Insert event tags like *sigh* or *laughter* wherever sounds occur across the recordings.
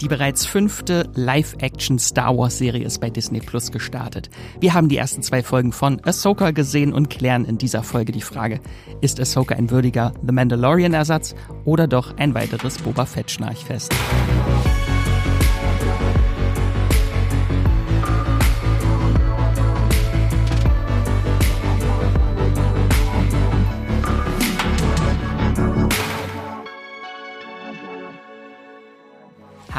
Die bereits fünfte Live-Action Star Wars Serie ist bei Disney Plus gestartet. Wir haben die ersten zwei Folgen von Ahsoka gesehen und klären in dieser Folge die Frage, ist Ahsoka ein würdiger The Mandalorian Ersatz oder doch ein weiteres Boba Fett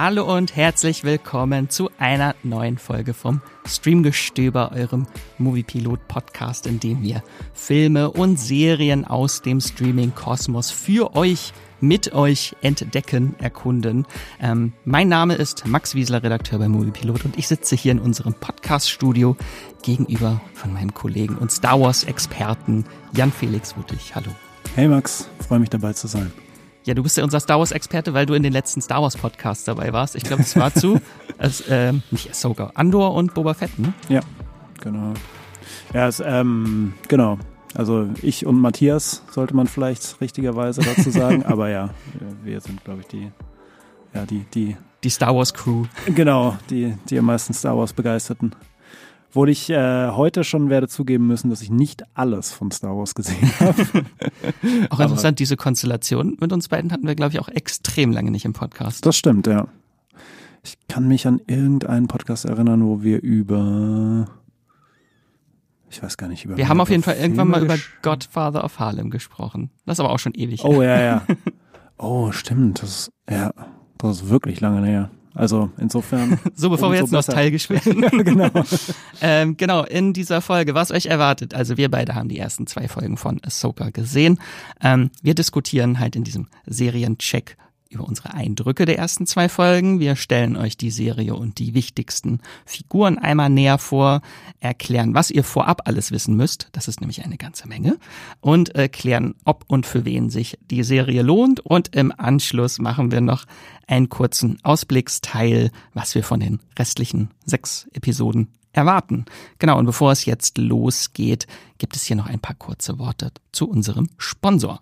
Hallo und herzlich willkommen zu einer neuen Folge vom Streamgestöber, eurem Moviepilot-Podcast, in dem wir Filme und Serien aus dem Streaming-Kosmos für euch mit euch entdecken, erkunden. Ähm, mein Name ist Max Wiesler, Redakteur bei Moviepilot und ich sitze hier in unserem Podcast-Studio gegenüber von meinem Kollegen und Star Wars-Experten Jan Felix Wuttig. Hallo. Hey Max, freue mich dabei zu sein. Ja, du bist ja unser Star Wars-Experte, weil du in den letzten Star Wars-Podcasts dabei warst. Ich glaube, es war zu, *laughs* als, ähm, nicht Ahsoka, Andor und Boba Fett, ne? Ja, genau. Ja, es, ähm, genau. Also ich und Matthias sollte man vielleicht richtigerweise dazu *laughs* sagen, aber ja, wir sind, glaube ich, die, ja, die, die. Die Star Wars Crew. Genau, die, die am meisten Star Wars begeisterten. Obwohl ich äh, heute schon werde zugeben müssen, dass ich nicht alles von Star Wars gesehen *laughs* habe. auch interessant, Aber, diese Konstellation mit uns beiden hatten wir, glaube ich, auch extrem lange nicht im Podcast. Das stimmt, ja. Ich kann mich an irgendeinen Podcast erinnern, wo wir über ich weiß gar nicht über. Wir haben auf jeden Fall irgendwann mal über Godfather of Harlem gesprochen. Das ist aber auch schon ewig. Oh ja, ja. *laughs* Oh, stimmt. Das ja, das ist wirklich lange her. Also insofern. *laughs* so, bevor wir jetzt nostalgisch *laughs* werden. ja, genau. *laughs* ähm, genau, in dieser Folge, was euch erwartet. Also wir beide haben die ersten zwei Folgen von Ahsoka gesehen. Ähm, wir diskutieren halt in diesem Seriencheck über unsere Eindrücke der ersten zwei Folgen. Wir stellen euch die Serie und die wichtigsten Figuren einmal näher vor, erklären, was ihr vorab alles wissen müsst. Das ist nämlich eine ganze Menge. Und erklären, ob und für wen sich die Serie lohnt. Und im Anschluss machen wir noch einen kurzen Ausblicksteil, was wir von den restlichen sechs Episoden erwarten. Genau, und bevor es jetzt losgeht, gibt es hier noch ein paar kurze Worte zu unserem Sponsor.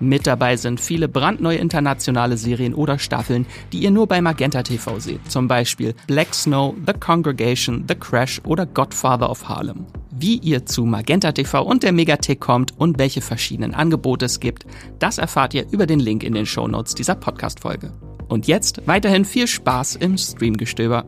Mit dabei sind viele brandneue internationale Serien oder Staffeln, die ihr nur bei Magenta TV seht. Zum Beispiel Black Snow, The Congregation, The Crash oder Godfather of Harlem. Wie ihr zu Magenta TV und der Megathek kommt und welche verschiedenen Angebote es gibt, das erfahrt ihr über den Link in den Show Notes dieser Podcast-Folge. Und jetzt weiterhin viel Spaß im Streamgestöber.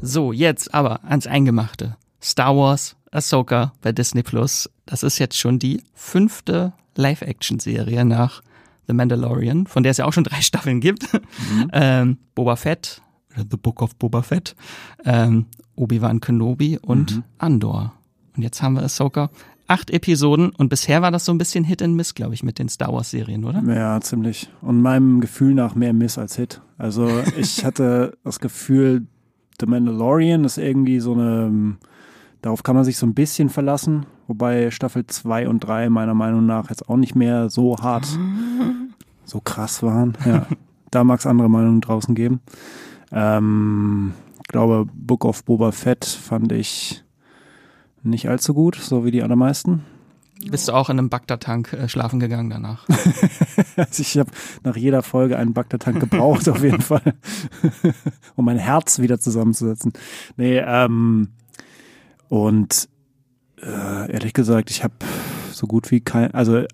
So, jetzt aber ans Eingemachte. Star Wars, Ahsoka bei Disney Plus. Das ist jetzt schon die fünfte Live-Action-Serie nach The Mandalorian, von der es ja auch schon drei *laughs* Staffeln gibt. Mhm. Ähm, Boba Fett, The Book of Boba Fett, ähm, Obi-Wan Kenobi und mhm. Andor. Und jetzt haben wir Ahsoka. Acht Episoden und bisher war das so ein bisschen Hit and Miss, glaube ich, mit den Star Wars Serien, oder? Ja, ziemlich. Und meinem Gefühl nach mehr Miss als Hit. Also *laughs* ich hatte das Gefühl, The Mandalorian ist irgendwie so eine, darauf kann man sich so ein bisschen verlassen, wobei Staffel 2 und 3 meiner Meinung nach jetzt auch nicht mehr so hart, *laughs* so krass waren. Ja, da mag es andere Meinungen draußen geben. Ähm, ich glaube, Book of Boba Fett fand ich nicht allzu gut, so wie die allermeisten. Bist du auch in einem Bagdad-Tank äh, schlafen gegangen danach? *laughs* also ich habe nach jeder Folge einen Bagdad-Tank gebraucht, auf jeden Fall, *laughs* um mein Herz wieder zusammenzusetzen. Nee, ähm, und äh, ehrlich gesagt, ich habe so gut wie kein, also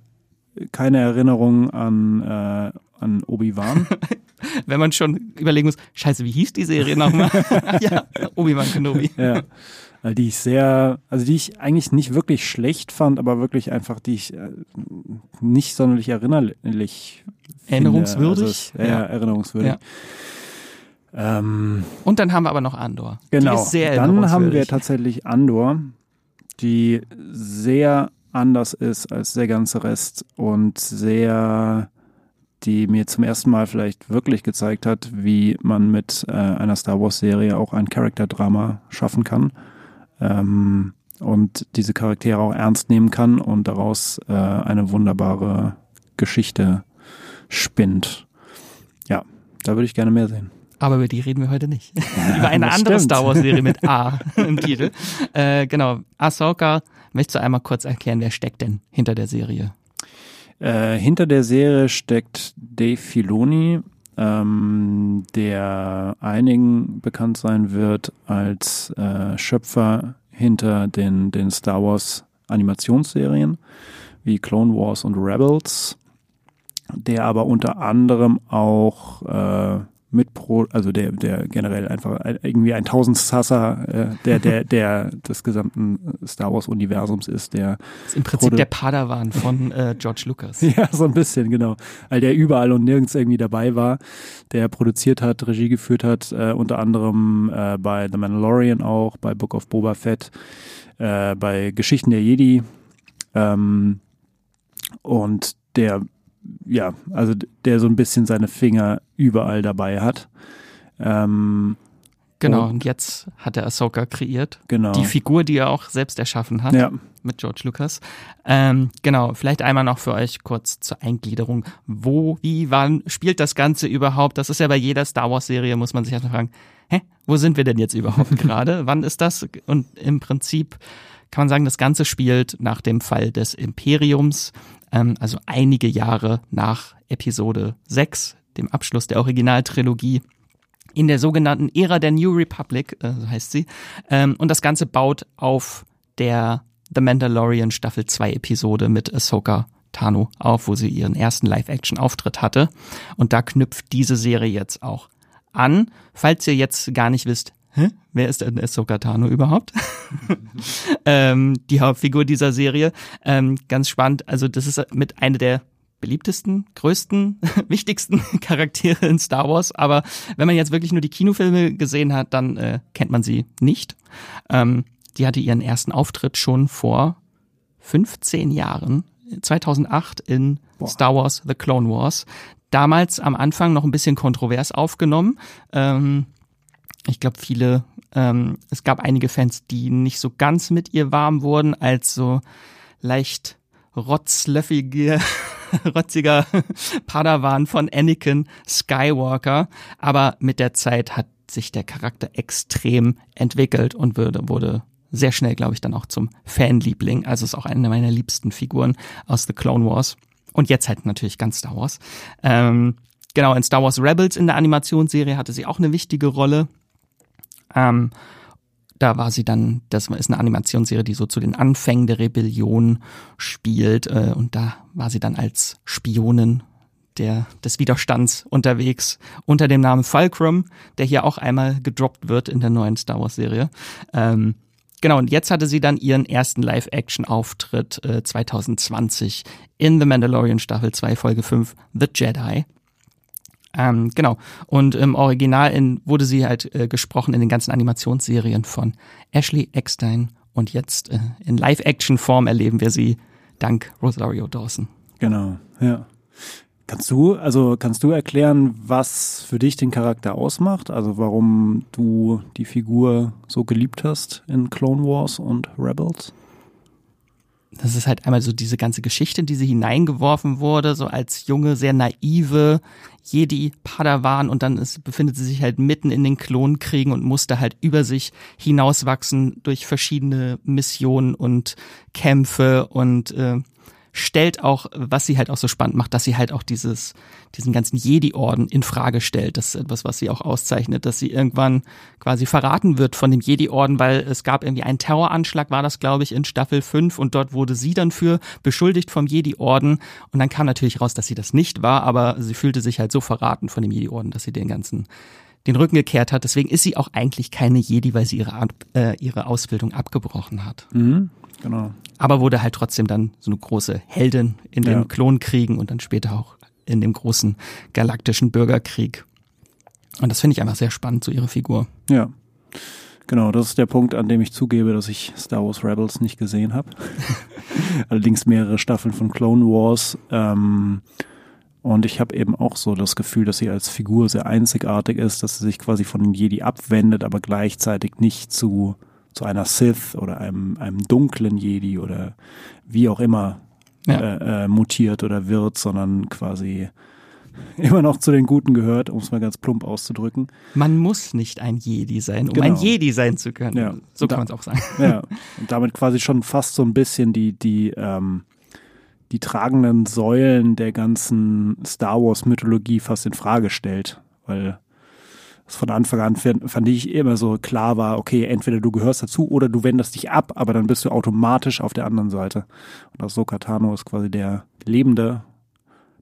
keine Erinnerung an, äh, an Obi-Wan. *laughs* Wenn man schon überlegen muss, scheiße, wie hieß die Serie nochmal? *laughs* ja, Obi-Wan Kenobi. Ja. Die ich sehr, also die ich eigentlich nicht wirklich schlecht fand, aber wirklich einfach, die ich äh, nicht sonderlich erinnerlich Erinnerungswürdig? Also, ja, ja, erinnerungswürdig. Ähm, und dann haben wir aber noch Andor. Genau. dann haben wir tatsächlich Andor, die sehr anders ist als der ganze Rest und sehr, die mir zum ersten Mal vielleicht wirklich gezeigt hat, wie man mit äh, einer Star Wars-Serie auch ein Charakterdrama schaffen kann. Ähm, und diese Charaktere auch ernst nehmen kann und daraus äh, eine wunderbare Geschichte spinnt. Ja, da würde ich gerne mehr sehen. Aber über die reden wir heute nicht. *laughs* über eine andere stimmt. Star Wars-Serie mit A *laughs* im Titel. Äh, genau, Ahsoka. Möchtest du einmal kurz erklären, wer steckt denn hinter der Serie? Äh, hinter der Serie steckt Dave Filoni, ähm, der einigen bekannt sein wird als äh, Schöpfer hinter den, den Star Wars Animationsserien wie Clone Wars und Rebels, der aber unter anderem auch äh, mit Pro, also der, der generell einfach irgendwie ein Tausendsasser äh, der, der, *laughs* der des gesamten Star Wars Universums ist, der ist im Prinzip der Padawan von äh, George Lucas. *laughs* ja, so ein bisschen, genau. Weil der überall und nirgends irgendwie dabei war, der produziert hat, Regie geführt hat, äh, unter anderem äh, bei The Mandalorian auch, bei Book of Boba Fett, äh, bei Geschichten der Jedi. Ähm, und der ja, also der so ein bisschen seine Finger überall dabei hat. Ähm, genau, und, und, jetzt hat er Ahsoka kreiert. Genau. Die Figur, die er auch selbst erschaffen hat. Ja. Mit George Lucas. Ähm, genau, vielleicht einmal noch für euch kurz zur Eingliederung. Wo, wie, wann spielt das Ganze überhaupt? Das ist ja bei jeder Star Wars-Serie, muss man sich erstmal fragen, hä, wo sind wir denn jetzt überhaupt *laughs* gerade? wann ist das? Und im Prinzip kann man sagen, das Ganze spielt nach dem Fall des Imperiums ähm, also einige Jahre nach Episode 6, dem Abschluss der Originaltrilogie in der sogenannten Ära der New Republic, äh, so heißt sie. Ähm, und das Ganze baut auf der The Mandalorian Staffel 2 Episode mit Ahsoka Tano auf, wo sie ihren ersten Live-Action-Auftritt hatte. Und da knüpft diese Serie jetzt auch an. Falls ihr jetzt gar nicht wisst, hä, wer ist denn Ahsoka Tano überhaupt? *laughs* ähm, die Hauptfigur dieser Serie. Ähm, ganz spannend. Also das ist mit einer der beliebtesten, größten, *laughs* wichtigsten *laughs* Charaktere in Star Wars. Aber wenn man jetzt wirklich nur die Kinofilme gesehen hat, dann äh, kennt man sie nicht. Ähm, die hatte ihren ersten Auftritt schon vor 15 Jahren, 2008 in Boah. Star Wars The Clone Wars. Damals am Anfang noch ein bisschen kontrovers aufgenommen. Ähm, ich glaube, viele, ähm, es gab einige Fans, die nicht so ganz mit ihr warm wurden, als so leicht rotzlöffige, *laughs* rotziger *laughs* Padawan von Anakin Skywalker. Aber mit der Zeit hat sich der Charakter extrem entwickelt und wurde, wurde sehr schnell, glaube ich, dann auch zum Fanliebling. Also ist auch eine meiner liebsten Figuren aus The Clone Wars. Und jetzt halt natürlich ganz Star Wars. Ähm, genau, in Star Wars Rebels in der Animationsserie hatte sie auch eine wichtige Rolle. Ähm, da war sie dann, das ist eine Animationsserie, die so zu den Anfängen der Rebellion spielt. Äh, und da war sie dann als Spionin der, des Widerstands unterwegs unter dem Namen Fulcrum, der hier auch einmal gedroppt wird in der neuen Star Wars Serie. Ähm, genau, und jetzt hatte sie dann ihren ersten Live-Action-Auftritt äh, 2020 in The Mandalorian Staffel 2 Folge 5 The Jedi. Ähm, genau. Und im Original in, wurde sie halt äh, gesprochen in den ganzen Animationsserien von Ashley Eckstein. Und jetzt äh, in Live-Action-Form erleben wir sie dank Rosario Dawson. Genau, ja. Kannst du, also kannst du erklären, was für dich den Charakter ausmacht? Also warum du die Figur so geliebt hast in Clone Wars und Rebels? Das ist halt einmal so diese ganze Geschichte, die sie hineingeworfen wurde, so als junge, sehr naive Jedi Padawan. Und dann ist, befindet sie sich halt mitten in den Klonkriegen und musste halt über sich hinauswachsen durch verschiedene Missionen und Kämpfe und äh, stellt auch, was sie halt auch so spannend macht, dass sie halt auch dieses, diesen ganzen Jedi-Orden in Frage stellt. Das ist etwas, was sie auch auszeichnet, dass sie irgendwann quasi verraten wird von dem Jedi-Orden, weil es gab irgendwie einen Terroranschlag, war das, glaube ich, in Staffel 5 und dort wurde sie dann für beschuldigt vom Jedi-Orden und dann kam natürlich raus, dass sie das nicht war, aber sie fühlte sich halt so verraten von dem Jedi-Orden, dass sie den ganzen den Rücken gekehrt hat. Deswegen ist sie auch eigentlich keine Jedi, weil sie ihre, äh, ihre Ausbildung abgebrochen hat. Mhm. Genau. Aber wurde halt trotzdem dann so eine große Heldin in den ja. Klonkriegen und dann später auch in dem großen galaktischen Bürgerkrieg. Und das finde ich einfach sehr spannend, so ihre Figur. Ja. Genau, das ist der Punkt, an dem ich zugebe, dass ich Star Wars Rebels nicht gesehen habe. *laughs* Allerdings mehrere Staffeln von Clone Wars. Ähm, und ich habe eben auch so das Gefühl, dass sie als Figur sehr einzigartig ist, dass sie sich quasi von den Jedi abwendet, aber gleichzeitig nicht zu, zu einer Sith oder einem, einem dunklen Jedi oder wie auch immer ja. äh, äh, mutiert oder wird, sondern quasi *laughs* immer noch zu den Guten gehört, um es mal ganz plump auszudrücken. Man muss nicht ein Jedi sein, um genau. ein Jedi sein zu können. Ja. So kann man es auch sagen. *laughs* Ja, *laughs* und damit quasi schon fast so ein bisschen die, die, ähm, die tragenden Säulen der ganzen Star Wars Mythologie fast in Frage stellt, weil von Anfang an fand ich immer so klar war, okay, entweder du gehörst dazu oder du wendest dich ab, aber dann bist du automatisch auf der anderen Seite. Und Ahsoka Tano ist quasi der lebende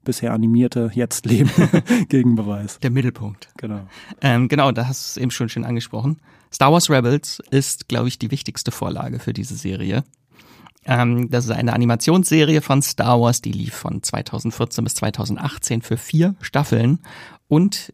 bisher animierte, jetzt lebende *laughs* Gegenbeweis. Der Mittelpunkt. Genau. Ähm, genau, da hast du es eben schon schön angesprochen. Star Wars Rebels ist, glaube ich, die wichtigste Vorlage für diese Serie. Ähm, das ist eine Animationsserie von Star Wars, die lief von 2014 bis 2018 für vier Staffeln und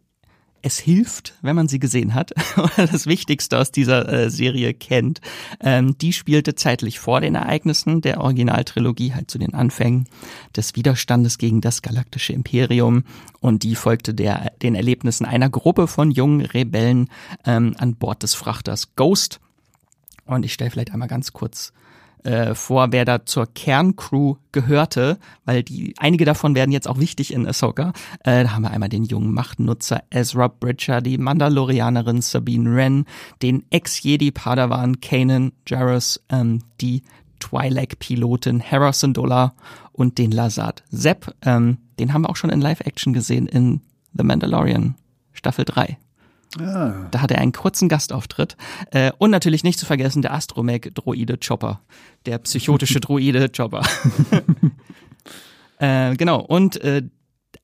es hilft, wenn man sie gesehen hat *laughs* oder das Wichtigste aus dieser äh, Serie kennt. Ähm, die spielte zeitlich vor den Ereignissen der Originaltrilogie, halt zu den Anfängen des Widerstandes gegen das galaktische Imperium und die folgte der, den Erlebnissen einer Gruppe von jungen Rebellen ähm, an Bord des Frachters Ghost. Und ich stelle vielleicht einmal ganz kurz äh, vor, wer da zur Kerncrew gehörte, weil die einige davon werden jetzt auch wichtig in Ahsoka. Äh, da haben wir einmal den jungen Machtnutzer Ezra Bridger, die Mandalorianerin Sabine Wren, den Ex-Jedi Padawan Kanan Jarrus, ähm, die Twi'lek-Pilotin Hera Syndulla und den Lazard Sepp. Ähm, den haben wir auch schon in Live-Action gesehen in The Mandalorian Staffel 3. Ah. Da hat er einen kurzen Gastauftritt. Äh, und natürlich nicht zu vergessen der Astromech-Droide Chopper. Der psychotische *laughs* Droide Chopper. *laughs* äh, genau. Und äh,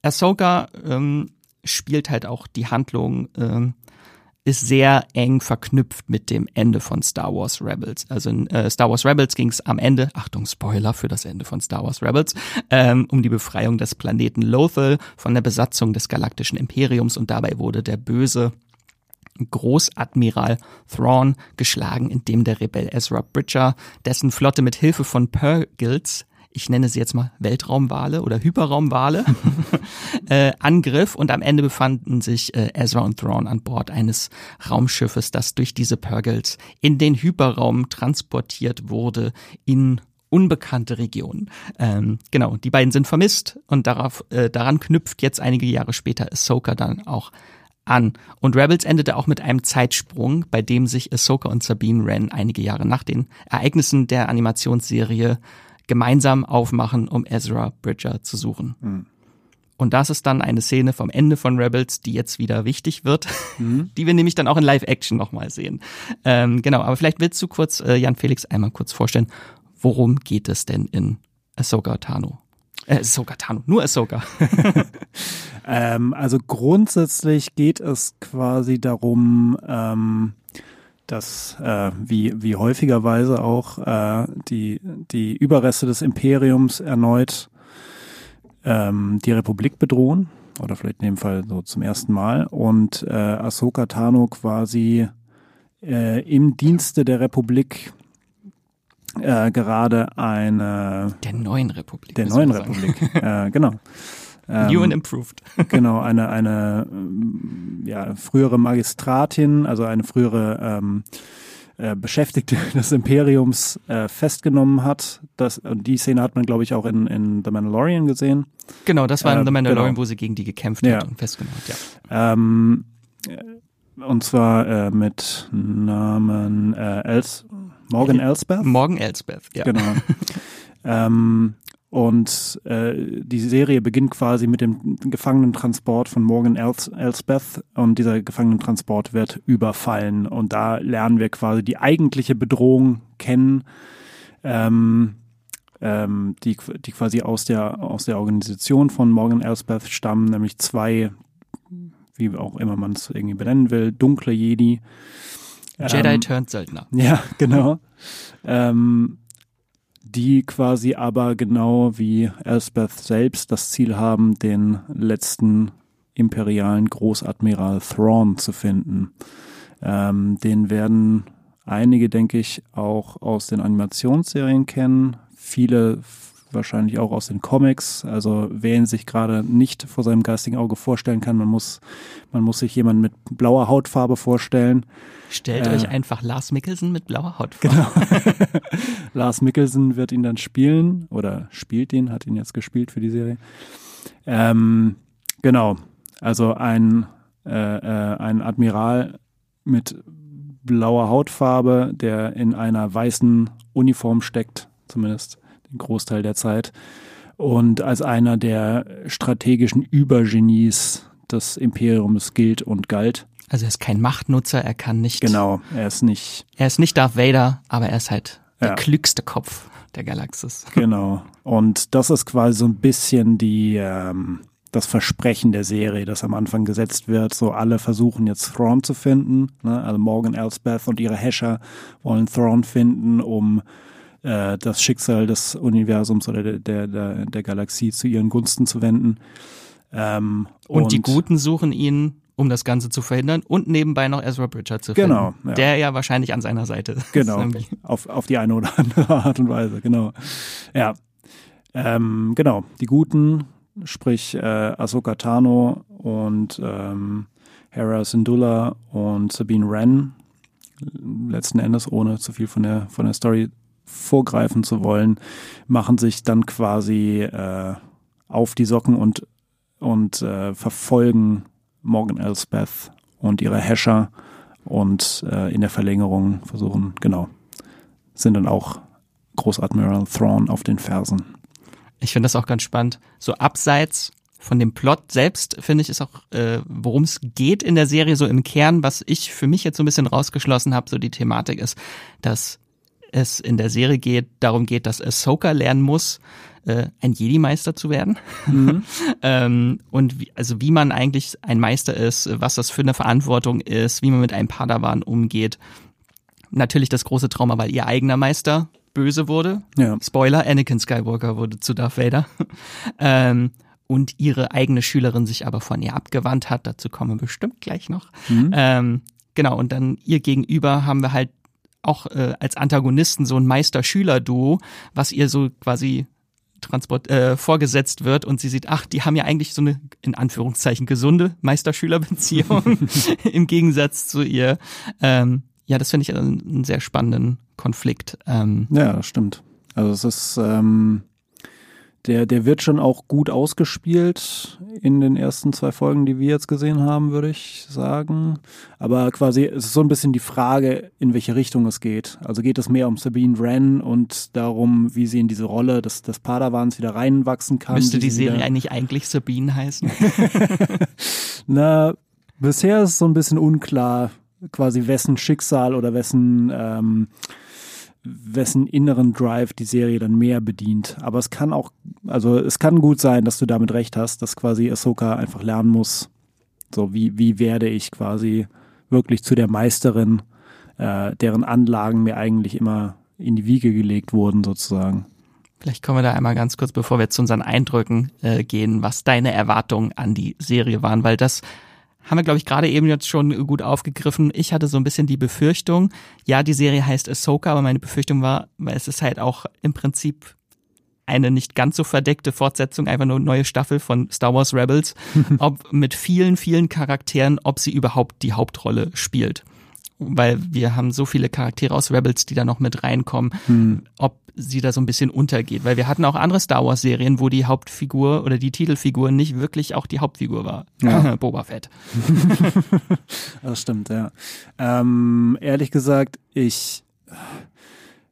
Ahsoka ähm, spielt halt auch die Handlung, ähm, ist sehr eng verknüpft mit dem Ende von Star Wars Rebels. Also in äh, Star Wars Rebels ging es am Ende, Achtung, Spoiler für das Ende von Star Wars Rebels, ähm, um die Befreiung des Planeten Lothal von der Besatzung des galaktischen Imperiums und dabei wurde der böse Großadmiral Thrawn geschlagen, indem der Rebell Ezra Bridger dessen Flotte mit Hilfe von Purgils ich nenne sie jetzt mal Weltraumwale oder Hyperraumwale, *laughs* äh, angriff und am Ende befanden sich äh, Ezra und Thrawn an Bord eines Raumschiffes, das durch diese Purgils in den Hyperraum transportiert wurde in unbekannte Regionen. Ähm, genau, die beiden sind vermisst und darauf, äh, daran knüpft jetzt einige Jahre später Ahsoka dann auch an. Und Rebels endete auch mit einem Zeitsprung, bei dem sich Ahsoka und Sabine Wren einige Jahre nach den Ereignissen der Animationsserie gemeinsam aufmachen, um Ezra Bridger zu suchen. Mhm. Und das ist dann eine Szene vom Ende von Rebels, die jetzt wieder wichtig wird, mhm. *laughs* die wir nämlich dann auch in Live-Action nochmal sehen. Ähm, genau, aber vielleicht willst du kurz, äh, Jan Felix, einmal kurz vorstellen, worum geht es denn in Ahsoka Tano? Äh, Ahsoka Tano, nur Ahsoka. *laughs* ähm, also grundsätzlich geht es quasi darum, ähm, dass äh, wie, wie häufigerweise auch äh, die, die Überreste des Imperiums erneut ähm, die Republik bedrohen. Oder vielleicht in dem Fall so zum ersten Mal. Und äh, Ahsoka Tano quasi äh, im Dienste der Republik äh, gerade eine der neuen Republik. Der neuen Republik, äh, genau. *laughs* Ähm, New and improved. *laughs* genau, eine, eine ja, frühere Magistratin, also eine frühere ähm, äh, Beschäftigte *laughs* des Imperiums äh, festgenommen hat. Das, und die Szene hat man, glaube ich, auch in, in The Mandalorian gesehen. Genau, das war in äh, The Mandalorian, genau. wo sie gegen die gekämpft ja. hat und festgenommen hat, ja. Ähm, und zwar äh, mit Namen äh, Els Morgan Elsbeth. Morgan Elsbeth, ja. Genau. *laughs* ähm, und äh, die Serie beginnt quasi mit dem Gefangenentransport von Morgan Els Elsbeth und dieser Gefangenentransport wird überfallen und da lernen wir quasi die eigentliche Bedrohung kennen, ähm, ähm, die, die quasi aus der, aus der Organisation von Morgan Elsbeth stammen, nämlich zwei, wie auch immer man es irgendwie benennen will, dunkle Jedi. Jedi ähm, turned Söldner. *laughs* Ja, genau. ähm, die quasi aber genau wie Elspeth selbst das Ziel haben, den letzten imperialen Großadmiral Thrawn zu finden. Ähm, den werden einige, denke ich, auch aus den Animationsserien kennen. Viele wahrscheinlich auch aus den Comics. Also wer ihn sich gerade nicht vor seinem geistigen Auge vorstellen kann, man muss, man muss sich jemanden mit blauer Hautfarbe vorstellen. Stellt äh, euch einfach Lars Mickelson mit blauer Hautfarbe. Genau. *laughs* Lars Mickelson wird ihn dann spielen oder spielt ihn, hat ihn jetzt gespielt für die Serie. Ähm, genau. Also ein, äh, äh, ein Admiral mit blauer Hautfarbe, der in einer weißen Uniform steckt, zumindest den Großteil der Zeit. Und als einer der strategischen Übergenies des Imperiums gilt und galt. Also er ist kein Machtnutzer, er kann nicht. Genau, er ist nicht. Er ist nicht Darth Vader, aber er ist halt ja. der klügste Kopf der Galaxis. *laughs* Genau. Und das ist quasi so ein bisschen die, ähm, das Versprechen der Serie, das am Anfang gesetzt wird. So alle versuchen jetzt Thrawn zu finden. Ne? Also Morgan Elsbeth und ihre Häscher wollen Thrawn finden, um äh, das Schicksal des Universums oder der, der, der, der Galaxie zu ihren Gunsten zu wenden. Ähm, und, und, die Guten suchen ihn, um das Ganze zu verhindern und nebenbei noch Ezra Bridger zu finden. Genau. Ja. Der ja wahrscheinlich an seiner Seite ist. Genau. auf, auf die eine oder andere Art und Weise, genau. Ja. Ähm, genau. Die Guten, sprich äh, Ahsoka Tano und ähm, Hera Syndulla und Sabine Wren, letzten Endes, ohne zu viel von der, von der Story vorgreifen zu wollen, machen sich dann quasi äh, auf die Socken und, und äh, verfolgen Morgan Elsbeth und ihre Häscher und äh, in der Verlängerung versuchen, genau, sind dann auch Großadmiral Thrawn auf den Fersen. Ich finde das auch ganz spannend. So abseits von dem Plot selbst finde ich ist auch, äh, worum es geht in der Serie so im Kern, was ich für mich jetzt so ein bisschen rausgeschlossen habe, so die Thematik ist, dass es in der Serie geht, darum geht, dass Ahsoka lernen muss, äh, ein Jedi-Meister zu werden. Mhm. *laughs* ähm, und wie, also wie man eigentlich ein Meister ist, was das für eine Verantwortung ist, wie man mit einem Padawan umgeht. Natürlich das große Trauma, weil ihr eigener Meister böse wurde. Ja. Spoiler, Anakin Skywalker wurde zu Darth Vader. *laughs* ähm, und ihre eigene Schülerin sich aber von ihr abgewandt hat. Dazu kommen wir bestimmt gleich noch. Mhm. Ähm, genau, und dann ihr gegenüber haben wir halt auch äh, als Antagonisten so ein Meister-Schüler-Duo, was ihr so quasi transport äh, vorgesetzt wird und sie sieht, ach, die haben ja eigentlich so eine in Anführungszeichen gesunde Meister-Schüler-Beziehung *laughs* im Gegensatz zu ihr. Ähm, ja, das finde ich einen, sehr spannenden Konflikt. Ähm, ja, das stimmt. Also es ist ähm, der, der wird schon auch gut ausgespielt in den ersten zwei Folgen, die wir jetzt gesehen haben, würde ich sagen. Aber quasi es ist so ein bisschen die Frage, in welche Richtung es geht. Also geht es mehr um Sabine Wren und darum, wie sie in diese Rolle des, des Padawans wieder reinwachsen kann. Müsste die Serie eigentlich eigentlich Sabine heißen? *laughs* Na, bisher ist es so ein bisschen unklar, quasi wessen Schicksal oder wessen ähm, wessen inneren Drive die Serie dann mehr bedient. Aber es kann auch, also es kann gut sein, dass du damit recht hast, dass quasi Ahsoka einfach lernen muss, so wie, wie werde ich quasi wirklich zu der Meisterin, äh, deren Anlagen mir eigentlich immer in die Wiege gelegt wurden, sozusagen. Vielleicht kommen wir da einmal ganz kurz, bevor wir zu unseren Eindrücken äh, gehen, was deine Erwartungen an die Serie waren, weil das haben wir, glaube ich, gerade eben jetzt schon gut aufgegriffen. Ich hatte so ein bisschen die Befürchtung, ja, die Serie heißt Ahsoka, aber meine Befürchtung war, weil es ist halt auch im Prinzip eine nicht ganz so verdeckte Fortsetzung, einfach nur eine neue Staffel von Star Wars Rebels, *laughs* ob mit vielen, vielen Charakteren, ob sie überhaupt die Hauptrolle spielt weil wir haben so viele Charaktere aus Rebels, die da noch mit reinkommen, hm. ob sie da so ein bisschen untergeht. Weil wir hatten auch andere Star Wars Serien, wo die Hauptfigur oder die Titelfigur nicht wirklich auch die Hauptfigur war. Ja. *laughs* Boba Fett. *laughs* das stimmt, ja. Ähm, ehrlich gesagt, ich,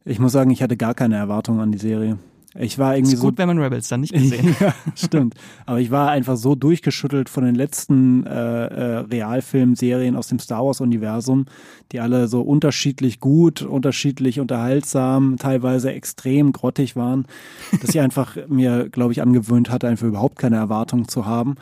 ich muss sagen, ich hatte gar keine Erwartungen an die Serie. Ich war irgendwie ist gut, so, wenn man Rebels dann nicht gesehen *laughs* ja, stimmt. Aber ich war einfach so durchgeschüttelt von den letzten äh, äh, Realfilmserien aus dem Star Wars-Universum, die alle so unterschiedlich gut, unterschiedlich unterhaltsam, teilweise extrem grottig waren, dass ich einfach *laughs* mir, glaube ich, angewöhnt hatte, einfach überhaupt keine Erwartungen zu haben.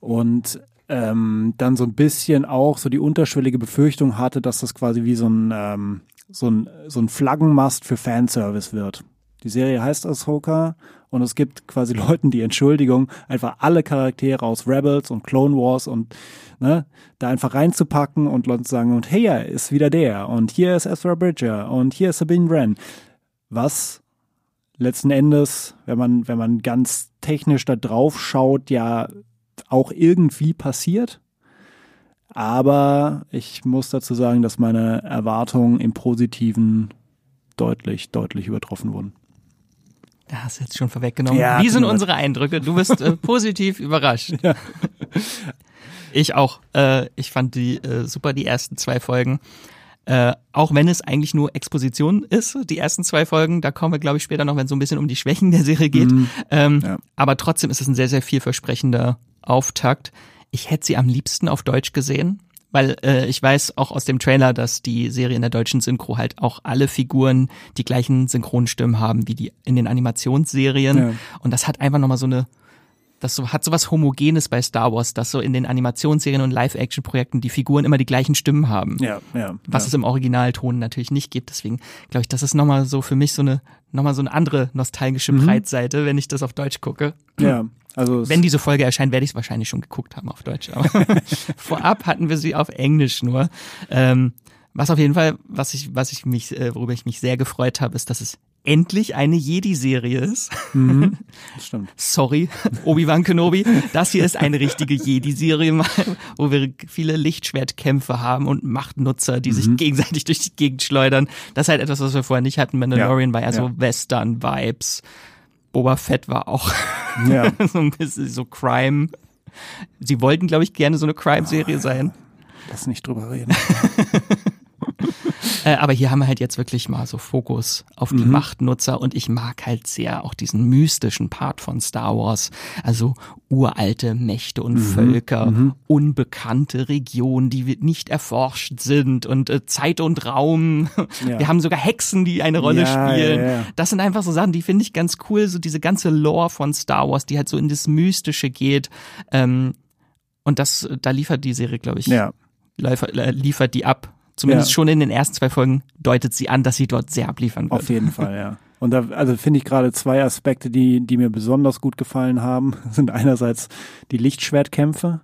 Und ähm, dann so ein bisschen auch so die unterschwellige Befürchtung hatte, dass das quasi wie so ein, ähm, so ein, so ein Flaggenmast für Fanservice wird Die Serie heißt Ahsoka und es gibt quasi *laughs* Leuten die Entschuldigung, einfach alle Charaktere aus Rebels und Clone Wars und ne, da einfach reinzupacken und Leute sagen, und hey, er ist wieder der und hier ist Ezra Bridger und hier ist Sabine Wren. Was letzten Endes, wenn man, wenn man ganz technisch da drauf schaut, ja auch irgendwie passiert. Aber ich muss dazu sagen, dass meine Erwartungen im Positiven deutlich, deutlich übertroffen wurden. Da hast du jetzt schon vorweggenommen. Ja, Wie sind genau. unsere Eindrücke? Du bist äh, *laughs* positiv überrascht. Ja. Ich auch. Äh, ich fand die äh, super, die ersten zwei Folgen. Äh, auch wenn es eigentlich nur Exposition ist, die ersten zwei Folgen, da kommen wir, glaube ich, später noch, wenn es so ein bisschen um die Schwächen der Serie geht. Mhm. Ähm, ja. Aber trotzdem ist es ein sehr, sehr vielversprechender Auftakt. Ich hätte sie am liebsten auf Deutsch gesehen, weil äh, ich weiß auch aus dem Trailer, dass die Serie in der deutschen Synchro halt auch alle Figuren die gleichen Synchronstimmen haben wie die in den Animationsserien. Ja. Und das hat einfach nochmal so eine das so, hat so was Homogenes bei Star Wars, dass so in den Animationsserien und Live-Action-Projekten die Figuren immer die gleichen Stimmen haben. Ja, ja. Was ja. es im Originalton natürlich nicht gibt. Deswegen glaube ich, das ist nochmal so für mich so eine, nochmal so eine andere nostalgische mhm. Breitseite, wenn ich das auf Deutsch gucke. Ja. Also Wenn diese Folge erscheint, werde ich es wahrscheinlich schon geguckt haben auf Deutsch. Aber *laughs* vorab hatten wir sie auf Englisch nur. Ähm, was auf jeden Fall, was ich, was ich mich, äh, worüber ich mich sehr gefreut habe, ist, dass es endlich eine Jedi-Serie ist. Mhm, *laughs* das stimmt. Sorry, Obi-Wan Kenobi. Das hier ist eine richtige Jedi-Serie, *laughs* wo wir viele Lichtschwertkämpfe haben und Machtnutzer, die mhm. sich gegenseitig durch die Gegend schleudern. Das ist halt etwas, was wir vorher nicht hatten. Mandalorian ja, war ja, so Western-Vibes. Boba Fett war auch ja. *laughs* so ein bisschen so Crime. Sie wollten, glaube ich, gerne so eine Crime-Serie sein. Lass nicht drüber reden. *laughs* *laughs* Äh, aber hier haben wir halt jetzt wirklich mal so Fokus auf die mhm. Machtnutzer und ich mag halt sehr auch diesen mystischen Part von Star Wars. Also uralte Mächte und mhm. Völker, mhm. unbekannte Regionen, die nicht erforscht sind und äh, Zeit und Raum. *laughs* Ja. Wir haben sogar Hexen, die eine Rolle ja, spielen. Ja, das sind einfach so Sachen, die finde ich ganz cool. So diese ganze Lore von Star Wars, die halt so in das Mystische geht. Ähm, und das, da liefert die Serie, glaube ich, liefert, äh, liefert die ab. Zumindest ja. schon in den ersten zwei Folgen deutet sie an, dass sie dort sehr abliefern wird. Auf jeden Fall, ja. Und da also finde ich gerade zwei Aspekte, die, die mir besonders gut gefallen haben, *laughs* sind einerseits die Lichtschwertkämpfe,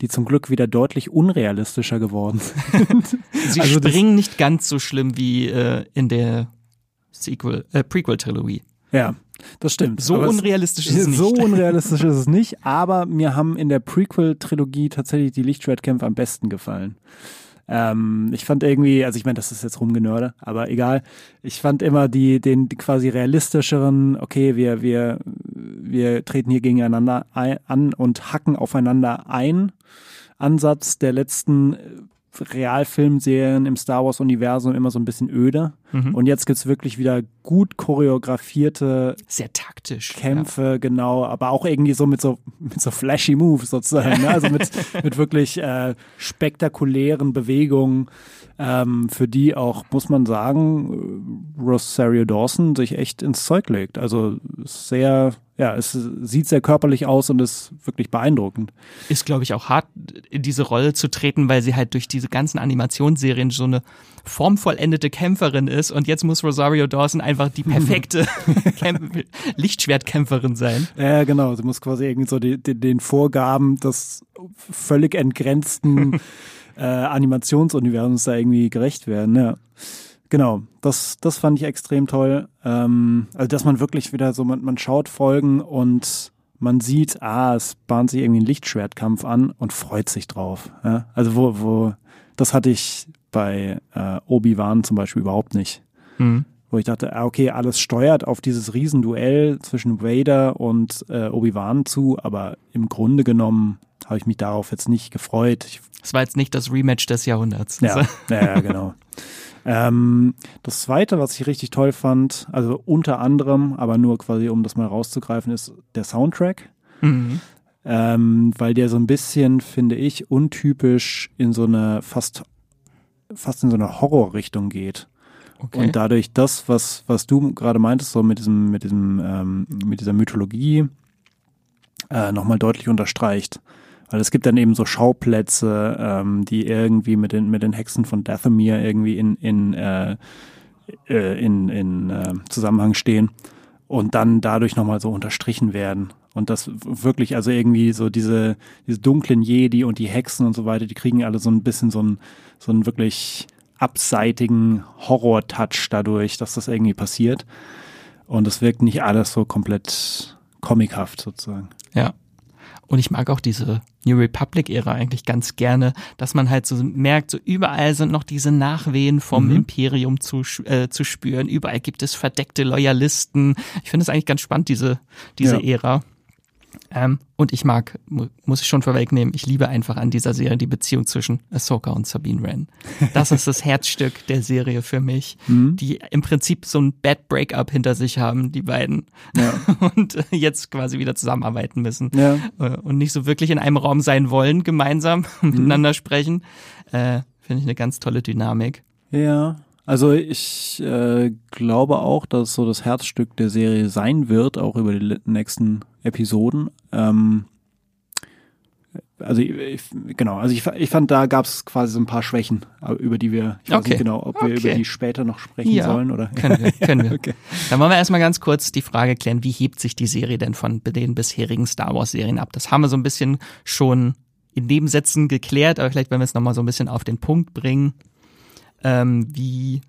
die zum Glück wieder deutlich unrealistischer geworden sind. *laughs* sie also springen nicht ganz so schlimm wie äh, in der Sequel, äh, Prequel-Trilogie. Ja, das stimmt. So aber unrealistisch ist es nicht. So *laughs* unrealistisch ist es nicht, aber mir haben in der Prequel-Trilogie tatsächlich die Lichtschwertkämpfe am besten gefallen. Ähm, ich fand irgendwie, also ich meine, das ist jetzt rumgenörde, aber egal. Ich fand immer die, den quasi realistischeren, okay, wir, wir, wir treten hier gegeneinander ein, an und hacken aufeinander ein. Ansatz der letzten Realfilmserien im Star Wars-Universum immer so ein bisschen öde. Mhm. Und jetzt gibt's wirklich wieder gut choreografierte sehr taktisch Kämpfe, ja. genau, aber auch irgendwie so mit so *laughs* mit so flashy Moves sozusagen. Ne? Also mit, *laughs* mit wirklich äh, spektakulären Bewegungen ähm, für die auch, muss man sagen, Rosario Dawson sich echt ins Zeug legt. Also sehr, ja, es sieht sehr körperlich aus und ist wirklich beeindruckend. Ist, glaube ich, auch hart, in diese Rolle zu treten, weil sie halt durch diese ganzen Animationsserien so eine formvollendete Kämpferin ist und jetzt muss Rosario Dawson einfach die perfekte *laughs* Lichtschwertkämpferin sein. Ja, genau. Sie muss quasi irgendwie so die, die, den Vorgaben des völlig entgrenzten *laughs* äh, Animationsuniversums da irgendwie gerecht werden. Ja. Genau, das, das fand ich extrem toll. Ähm, also, dass man wirklich wieder so, man, man schaut Folgen und man sieht, ah, es bahnt sich irgendwie ein Lichtschwertkampf an und freut sich drauf. Ja? Also, wo, wo, das hatte ich bei äh, Obi-Wan zum Beispiel überhaupt nicht. Mhm. Wo ich dachte, ah, okay, alles steuert auf dieses Riesenduell zwischen Vader und äh, Obi-Wan zu, aber im Grunde genommen habe ich mich darauf jetzt nicht gefreut. Es war jetzt nicht das Rematch des Jahrhunderts. Ja, also ja, genau. *laughs* ähm, das zweite, was ich richtig toll fand, also unter anderem, aber nur quasi, um das mal rauszugreifen, ist der Soundtrack. Mhm. Ähm, weil der so ein bisschen, finde ich, untypisch in so eine fast, fast in so eine Horrorrichtung geht. Okay. Und dadurch das, was, was du gerade meintest, so mit diesem, mit diesem, ähm, mit dieser Mythologie, äh, nochmal deutlich unterstreicht. Weil es gibt dann eben so Schauplätze, ähm, die irgendwie mit den, mit den Hexen von Dathomir irgendwie in, in, äh, äh, in, in äh, Zusammenhang stehen. und dann dadurch nochmal so unterstrichen werden. Und das wirklich, also irgendwie so diese, diese dunklen Jedi und die Hexen und so weiter, die kriegen alle so ein bisschen so einen, so einen wirklich abseitigen Horror-Touch dadurch, dass das irgendwie passiert. Und es wirkt nicht alles so komplett comichaft sozusagen. Ja. Und ich mag auch diese New Republic-Ära eigentlich ganz gerne, dass man halt so merkt, so überall sind noch diese Nachwehen vom mhm. Imperium zu, äh, zu spüren. Überall gibt es verdeckte Loyalisten. Ich finde es eigentlich ganz spannend, diese, diese ja. Ära. Ähm, und ich mag, muss ich schon vorwegnehmen, ich liebe einfach an dieser Serie die Beziehung zwischen Ahsoka und Sabine Wren. Das ist das *laughs* Herzstück der Serie für mich, mhm. die im Prinzip so ein Bad Breakup hinter sich haben, die beiden. Ja. *laughs* Und jetzt quasi wieder zusammenarbeiten müssen. Ja. Äh, und nicht so wirklich in einem Raum sein wollen, gemeinsam *laughs* mhm. miteinander sprechen. Äh, Finde ich eine ganz tolle Dynamik. Ja, also ich äh, glaube auch, dass so das Herzstück der Serie sein wird, auch über die nächsten Episoden. Ähm, also ich, genau, also ich, ich fand, da gab es quasi so ein paar Schwächen, über die wir, ich weiß okay. nicht genau, ob wir okay. über die später noch sprechen ja, sollen oder. Können wir, können wir. *laughs* okay. Dann wollen wir erstmal ganz kurz die Frage klären, wie hebt sich die Serie denn von den bisherigen Star Wars Serien ab? Das haben wir so ein bisschen schon in Nebensätzen geklärt, aber vielleicht, wenn wir es nochmal so ein bisschen auf den Punkt bringen, ähm, wie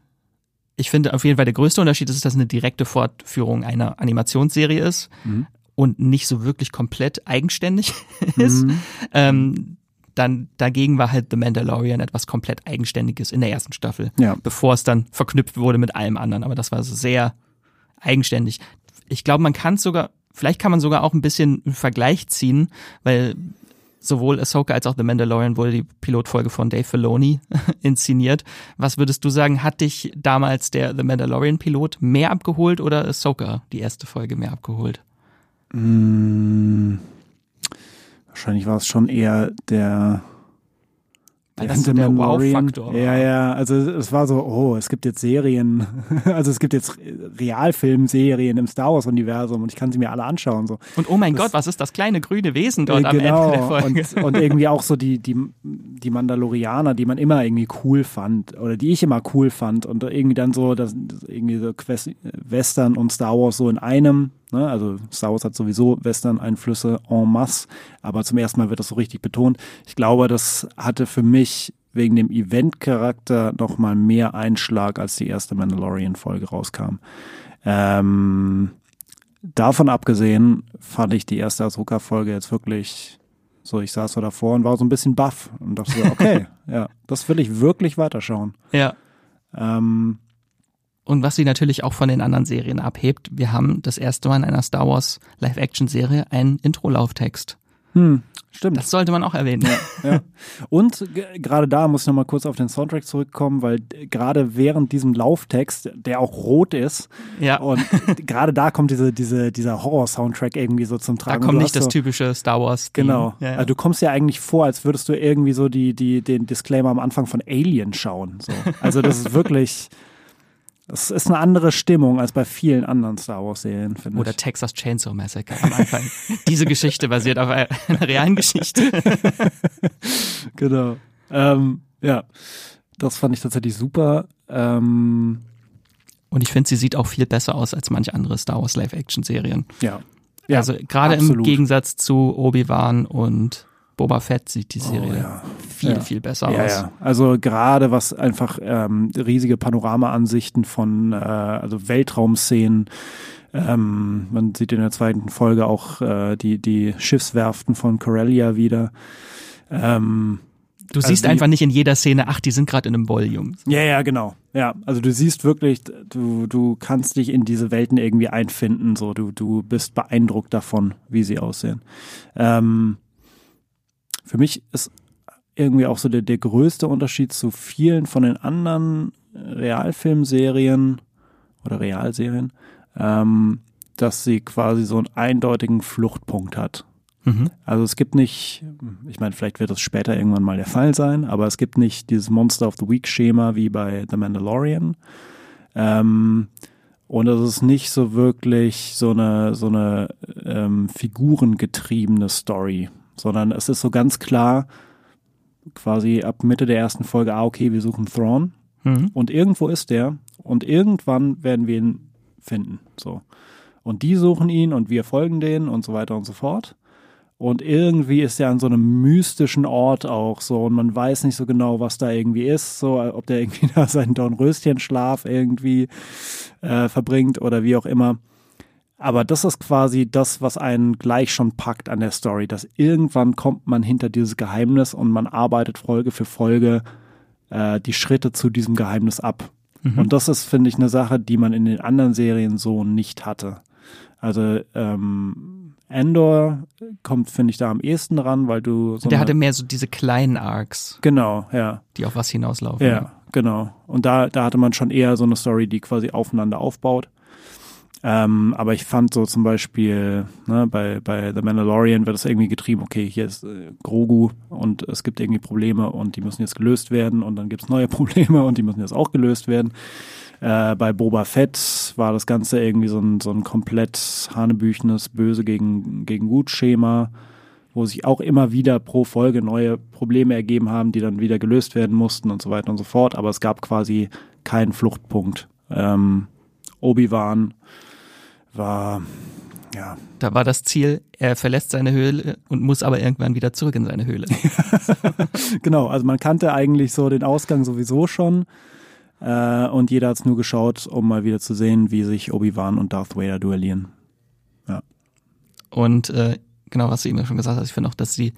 ich finde auf jeden Fall der größte Unterschied ist, dass es eine direkte Fortführung einer Animationsserie ist. Mhm und nicht so wirklich komplett eigenständig *laughs* ist. Mhm. Ähm, dann dagegen war halt The Mandalorian etwas komplett Eigenständiges in der ersten Staffel, ja. bevor es dann verknüpft wurde mit allem anderen. Aber das war so sehr eigenständig. Ich glaube, man kann sogar, vielleicht kann man sogar auch ein bisschen einen Vergleich ziehen, weil sowohl Ahsoka als auch The Mandalorian wurde die Pilotfolge von Dave Filoni *laughs* inszeniert. Was würdest du sagen, hat dich damals der The Mandalorian Pilot mehr abgeholt oder Ahsoka die erste Folge mehr abgeholt? Mmh, wahrscheinlich war es schon eher der weil das ist der Wow-Faktor. Ja, ja, also es war so, oh, es gibt jetzt Serien, *laughs* also es gibt jetzt Realfilmserien im Star Wars-Universum und ich kann sie mir alle anschauen. So. Und oh mein das, Gott, was ist das kleine grüne Wesen dort äh, am Ende der genau, Folge? Und, und irgendwie auch so die, die, die Mandalorianer, die man immer irgendwie cool fand oder die ich immer cool fand und irgendwie dann so, das, irgendwie so Western und Star Wars so in einem Ne? Also Star Wars hat sowieso Western-Einflüsse en masse, aber zum ersten Mal wird das so richtig betont. Ich glaube, das hatte für mich wegen dem Event-Charakter noch mal mehr Einschlag, als die erste Mandalorian-Folge rauskam. Ähm, davon abgesehen fand ich die erste Ahsoka-Folge jetzt wirklich so, ich saß so davor und war so ein bisschen baff und dachte so, okay, *laughs* ja, das will ich wirklich weiterschauen. Ja. Ähm, und was sie natürlich auch von den anderen Serien abhebt, wir haben das erste Mal in einer Star Wars Live-Action-Serie einen Intro-Lauftext. Hm, stimmt. Das sollte man auch erwähnen. Ja, ja. Und gerade da muss ich nochmal kurz auf den Soundtrack zurückkommen, weil gerade während diesem Lauftext, der auch rot ist, ja. und gerade da kommt diese, diese, dieser Horror-Soundtrack irgendwie so zum Tragen. Da kommt nicht das so, typische Star Wars. -Theme. Genau. Ja. Also du kommst ja eigentlich vor, als würdest du irgendwie so die, die, den Disclaimer am Anfang von Alien schauen. So. Also das ist wirklich. Das ist eine andere Stimmung als bei vielen anderen Star Wars-Serien, finde ich. Oder Texas Chainsaw Massacre am Anfang. *laughs* Diese Geschichte basiert auf einer realen Geschichte. *laughs* genau. Ähm, ja, das fand ich tatsächlich super. Ähm, und ich finde, sie sieht auch viel besser aus als manche andere Star Wars Live-Action-Serien. Ja. ja. Also gerade im Gegensatz zu Obi-Wan und Boba Fett sieht die Serie oh, ja. viel, ja. viel besser ja, aus. Ja. Also gerade was einfach ähm, riesige Panoramaansichten von äh, also Weltraumszenen. Ähm, man sieht in der zweiten Folge auch äh, die, die Schiffswerften von Corellia wieder. Ähm, Du also siehst die, einfach nicht in jeder Szene, ach, die sind gerade in einem Volume. Ja, ja, genau. Ja, also du siehst wirklich, du, du kannst dich in diese Welten irgendwie einfinden, so du, du bist beeindruckt davon, wie sie aussehen. Ähm, für mich ist irgendwie auch so der, der größte Unterschied zu vielen von den anderen Realfilmserien oder Realserien, ähm, dass sie quasi so einen eindeutigen Fluchtpunkt hat. Mhm. Also es gibt nicht, ich meine, vielleicht wird das später irgendwann mal der Fall sein, aber es gibt nicht dieses Monster of the Week Schema wie bei The Mandalorian. Ähm, und es ist nicht so wirklich so eine, so eine ähm, figurengetriebene Story sondern es ist so ganz klar, quasi ab Mitte der ersten Folge, ah, okay, wir suchen Thrawn mhm. und irgendwo ist der und irgendwann werden wir ihn finden, so. Und die suchen ihn und wir folgen denen und so weiter und so fort. Und irgendwie ist er an so einem mystischen Ort auch so und man weiß nicht so genau, was da irgendwie ist, so ob der irgendwie *laughs* da seinen Dornröschenschlaf irgendwie äh, verbringt oder wie auch immer. Aber das ist quasi das, was einen gleich schon packt an der Story, dass irgendwann kommt man hinter dieses Geheimnis und man arbeitet Folge für Folge äh, die Schritte zu diesem Geheimnis ab. Mhm. Und das ist, finde ich, eine Sache, die man in den anderen Serien so nicht hatte. Also ähm, Endor kommt, finde ich, da am ehesten ran, weil du so Der hatte mehr so diese kleinen Arcs. Genau, ja. Die auf was hinauslaufen. Ja, ja, genau. Und da, da hatte man schon eher so eine Story, die quasi aufeinander aufbaut. Ähm, aber ich fand so zum Beispiel ne, bei, bei The Mandalorian wird es irgendwie getrieben, okay, hier ist äh, Grogu und es gibt irgendwie Probleme und die müssen jetzt gelöst werden und dann gibt es neue *laughs* Probleme und die müssen jetzt auch gelöst werden. Äh, bei Boba Fett war das Ganze irgendwie so ein, so ein komplett hanebüchenes Böse gegen, gegen Gut-Schema, wo sich auch immer wieder pro Folge neue Probleme ergeben haben, die dann wieder gelöst werden mussten und so weiter und so fort. Aber es gab quasi keinen Fluchtpunkt. Ähm, Obi-Wan war, ja. Da war das Ziel, er verlässt seine Höhle und muss aber irgendwann wieder zurück in seine Höhle. *laughs* genau, also man kannte eigentlich so den Ausgang sowieso schon. Äh, und jeder hat es nur geschaut, um mal wieder zu sehen, wie sich Obi-Wan und Darth Vader duellieren. Ja. Und äh, genau, was du eben schon gesagt hast, ich finde auch, dass sie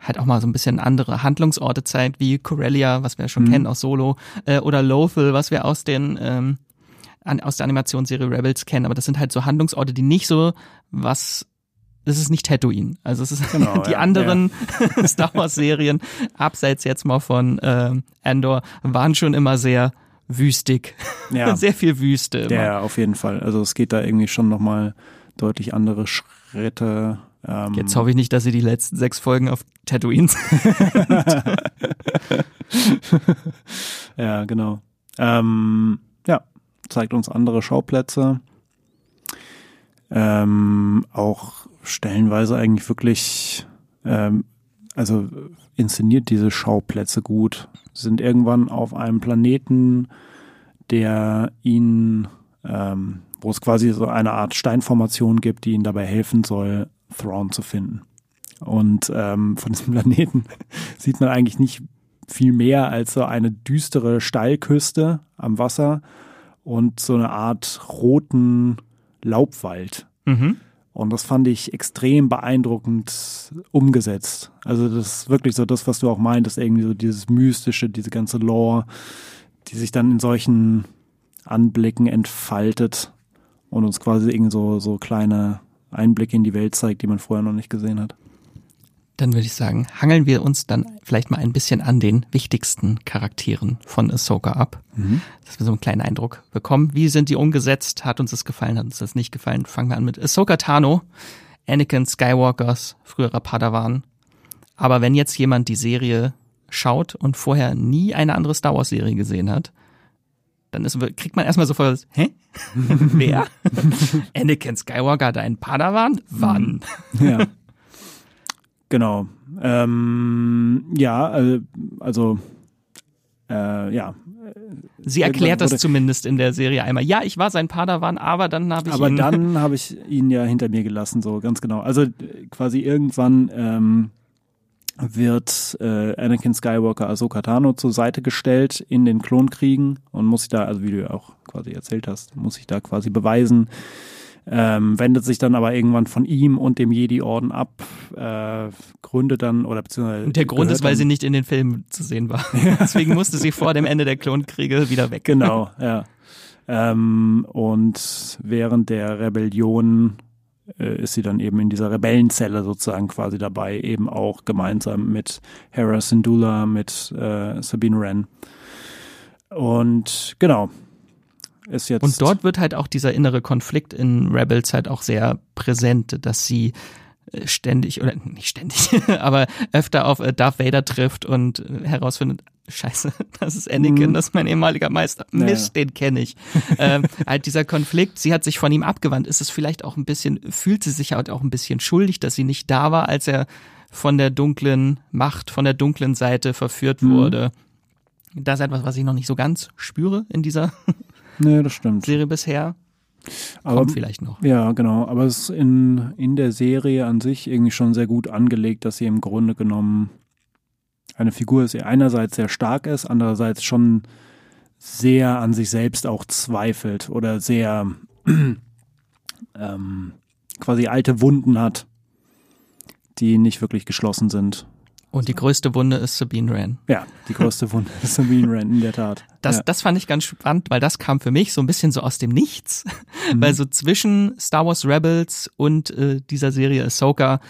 halt auch mal so ein bisschen andere Handlungsorte zeigt, wie Corellia, was wir schon mhm. kennen aus Solo, äh, oder Lothal, was wir aus den ähm, an, aus der Animationsserie Rebels kennen, aber das sind halt so Handlungsorte, die nicht so was das ist nicht Tatooine. Also es ist *laughs* genau, die ja, anderen ja. *laughs* *laughs* Star Wars Serien, abseits jetzt mal von äh, Andor, waren schon immer sehr wüstig. Ja. sehr viel Wüste. Immer. Ja, auf jeden Fall. Also es geht da irgendwie schon nochmal deutlich andere Schritte. Ähm jetzt hoffe ich nicht, dass sie die letzten sechs Folgen auf Tatooine sind. ja, genau. Ähm, zeigt uns andere Schauplätze. Ähm, auch stellenweise eigentlich wirklich, ähm, also inszeniert diese Schauplätze gut. Sind irgendwann auf einem Planeten, der ihn, ähm, wo es quasi so eine Art Steinformation gibt, die ihnen dabei helfen soll, Thrawn zu finden. Und ähm, von diesem *laughs* Planeten sieht man eigentlich nicht viel mehr als so eine düstere Steilküste am Wasser und so eine Art roten Laubwald. Mhm. Und das fand ich extrem beeindruckend umgesetzt. Also das ist wirklich so das, was du auch meintest, irgendwie so dieses Mystische, diese ganze Lore, die sich dann in solchen Anblicken entfaltet und uns quasi irgendwie so, so kleine Einblicke in die Welt zeigt, die man vorher noch nicht gesehen hat dann würde ich sagen, hangeln wir uns dann vielleicht mal ein bisschen an den wichtigsten Charakteren von Ahsoka ab, mhm. dass wir so einen kleinen Eindruck bekommen. Wie sind die umgesetzt? Hat uns das gefallen? Hat uns das nicht gefallen? Fangen wir an mit Ahsoka Tano, Anakin Skywalkers früherer Padawan. Aber wenn jetzt jemand die Serie schaut und vorher nie eine andere Star Wars Serie gesehen hat, dann ist, kriegt man erstmal sofort, hä? *laughs* Wer? *laughs* Anakin Skywalker hat einen Padawan? Wann? Ja. Genau. Ähm, ja, also, also äh, ja. Sie erklärt das zumindest in der Serie einmal. Ja, ich war sein Padawan, aber dann habe ich aber ihn. Aber dann *laughs* habe ich ihn ja hinter mir gelassen, so ganz genau. Also quasi irgendwann ähm, wird äh, Anakin Skywalker Ahsoka Tano zur Seite gestellt in den Klonkriegen und muss sich da, also wie du auch quasi erzählt hast, muss sich da quasi beweisen, ähm, wendet sich dann aber irgendwann von ihm und dem Jedi-Orden ab, äh, gründet dann oder beziehungsweise. Und der Grund ist, weil sie nicht in den Filmen zu sehen war. *laughs* Deswegen musste sie vor dem Ende der Klonkriege wieder weg. Genau, *laughs* ja. Ähm, und während der Rebellion äh, ist sie dann eben in dieser Rebellenzelle sozusagen quasi dabei, eben auch gemeinsam mit Hera Syndulla, mit äh, Sabine Wren. Und genau, ist jetzt. Und dort wird halt auch dieser innere Konflikt in Rebels halt auch sehr präsent, dass sie äh, ständig oder *laughs* nicht ständig, *laughs* aber öfter auf äh, Darth Vader trifft und äh, herausfindet, Scheiße, *laughs* das ist Anakin, mhm. das ist mein ehemaliger Meister. Mist, ja. den kenne ich. ähm, halt dieser Konflikt, sie hat sich von ihm abgewandt. Ist es vielleicht auch ein bisschen, fühlt sie sich halt auch ein bisschen schuldig, dass sie nicht da war, als er von der dunklen Macht, von der dunklen Seite verführt mhm. wurde. Das ist etwas, was ich noch nicht so ganz spüre in dieser Nee, das stimmt. Serie bisher. Aber, Kommt vielleicht noch. Ja, genau. Aber es ist in, in der Serie an sich irgendwie schon sehr gut angelegt, dass sie im Grunde genommen eine Figur ist, die einerseits sehr stark ist, andererseits schon sehr an sich selbst auch zweifelt oder sehr *clears throat* ähm, quasi alte Wunden hat, die nicht wirklich geschlossen sind. Und die größte Wunde ist Sabine Wren. Ja, die größte *laughs* Wunde ist Sabine Wren, in der Tat. Das, ja. das fand ich ganz spannend, weil das kam für mich so ein bisschen so aus dem Nichts. *laughs* Mhm. Weil so zwischen Star Wars Rebels und äh, dieser Serie Ahsoka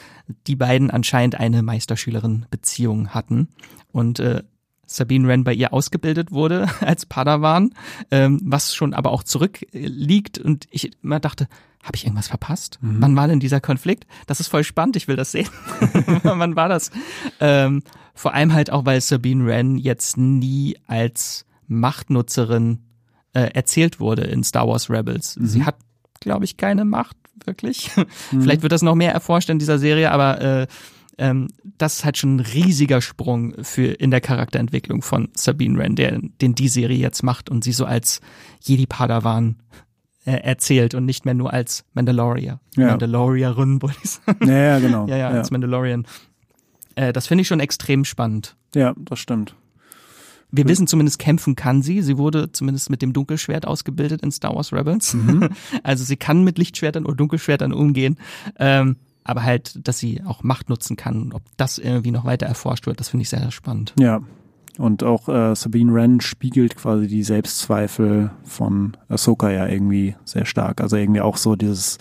die beiden anscheinend eine Meisterschülerin-Beziehung hatten. Und äh, Sabine Wren bei ihr ausgebildet wurde *laughs* als Padawan, ähm, was schon aber auch zurückliegt. Und ich immer dachte, habe ich irgendwas verpasst? Mhm. Wann war denn dieser Konflikt? Das ist voll spannend, ich will das sehen. *laughs* *laughs* Wann war das? Ähm, vor allem halt auch, weil Sabine Wren jetzt nie als Machtnutzerin äh, erzählt wurde in Star Wars Rebels. Mhm. Sie hat, glaube ich, keine Macht, wirklich. *laughs* Mhm. Vielleicht wird das noch mehr erforscht in dieser Serie, aber äh, ähm, das ist halt schon ein riesiger Sprung für in der Charakterentwicklung von Sabine Wren, der, den die Serie jetzt macht und sie so als Jedi Padawan äh, erzählt und nicht mehr nur als Mandalorian. Ja. Mandalorianerin, wollte ich sagen. Ja, ja, genau. *laughs* ja, ja, als Mandalorian. Äh, das finde ich schon extrem spannend. Ja, das stimmt. Wir wissen zumindest, kämpfen kann sie. Sie wurde zumindest mit dem Dunkelschwert ausgebildet in Star Wars Rebels. Mhm. *laughs* Also sie kann mit Lichtschwertern oder Dunkelschwertern umgehen. Ähm, aber halt, dass sie auch Macht nutzen kann. Ob das irgendwie noch weiter erforscht wird, das finde ich sehr, sehr spannend. Ja. Und auch äh, Sabine Wren spiegelt quasi die Selbstzweifel von Ahsoka ja irgendwie sehr stark. Also irgendwie auch so dieses,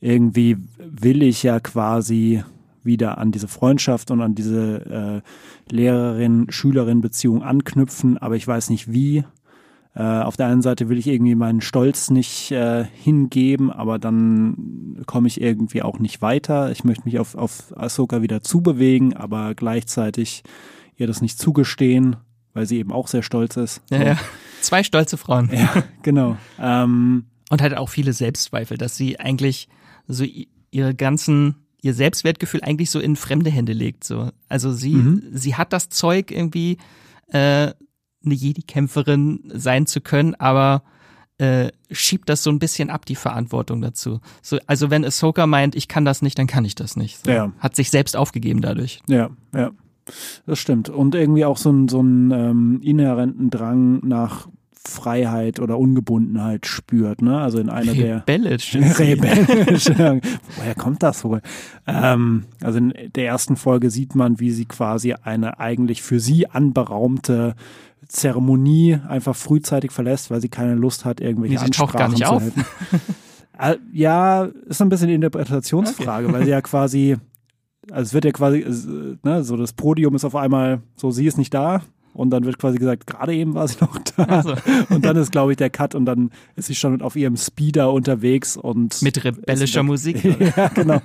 irgendwie will ich ja quasi wieder an diese Freundschaft und an diese äh, Lehrerin-Schülerin-Beziehung anknüpfen, aber ich weiß nicht wie. Äh, auf der einen Seite will ich irgendwie meinen Stolz nicht äh, hingeben, aber dann komme ich irgendwie auch nicht weiter. Ich möchte mich auf, auf Ahsoka wieder zubewegen, aber gleichzeitig ihr das nicht zugestehen, weil sie eben auch sehr stolz ist. Ja, so. ja. Zwei stolze Frauen. Ja, genau. Ähm, und halt auch viele Selbstzweifel, dass sie eigentlich so ihre ganzen ihr Selbstwertgefühl eigentlich so in fremde Hände legt. So. Also sie, mhm. sie hat das Zeug irgendwie äh, eine Jedi-Kämpferin sein zu können, aber äh, schiebt das so ein bisschen ab, die Verantwortung dazu. So, also wenn Ahsoka meint, ich kann das nicht, dann kann ich das nicht. So. Ja. Hat sich selbst aufgegeben dadurch. Ja, ja. Das stimmt. Und irgendwie auch so einen so einen ähm, inhärenten Drang nach Freiheit oder Ungebundenheit spürt, ne? Also in einer Rebellisch der Rebellisch. *laughs* Woher kommt das wohl? Ähm, also in der ersten Folge sieht man, wie sie quasi eine eigentlich für sie anberaumte Zeremonie einfach frühzeitig verlässt, weil sie keine Lust hat, irgendwelche nee, Ansprachen gar nicht zu auf. halten. *laughs* Äh, ja, ist ein bisschen Interpretationsfrage, okay. weil sie ja quasi, also es wird ja quasi, ne, so das Podium ist auf einmal so, sie ist nicht da, und dann wird quasi gesagt, gerade eben war sie *laughs* noch da. Also. Und dann ist, glaube ich, der Cut und dann ist sie schon auf ihrem Speeder unterwegs und. Mit rebellischer Musik. *laughs* ja, genau.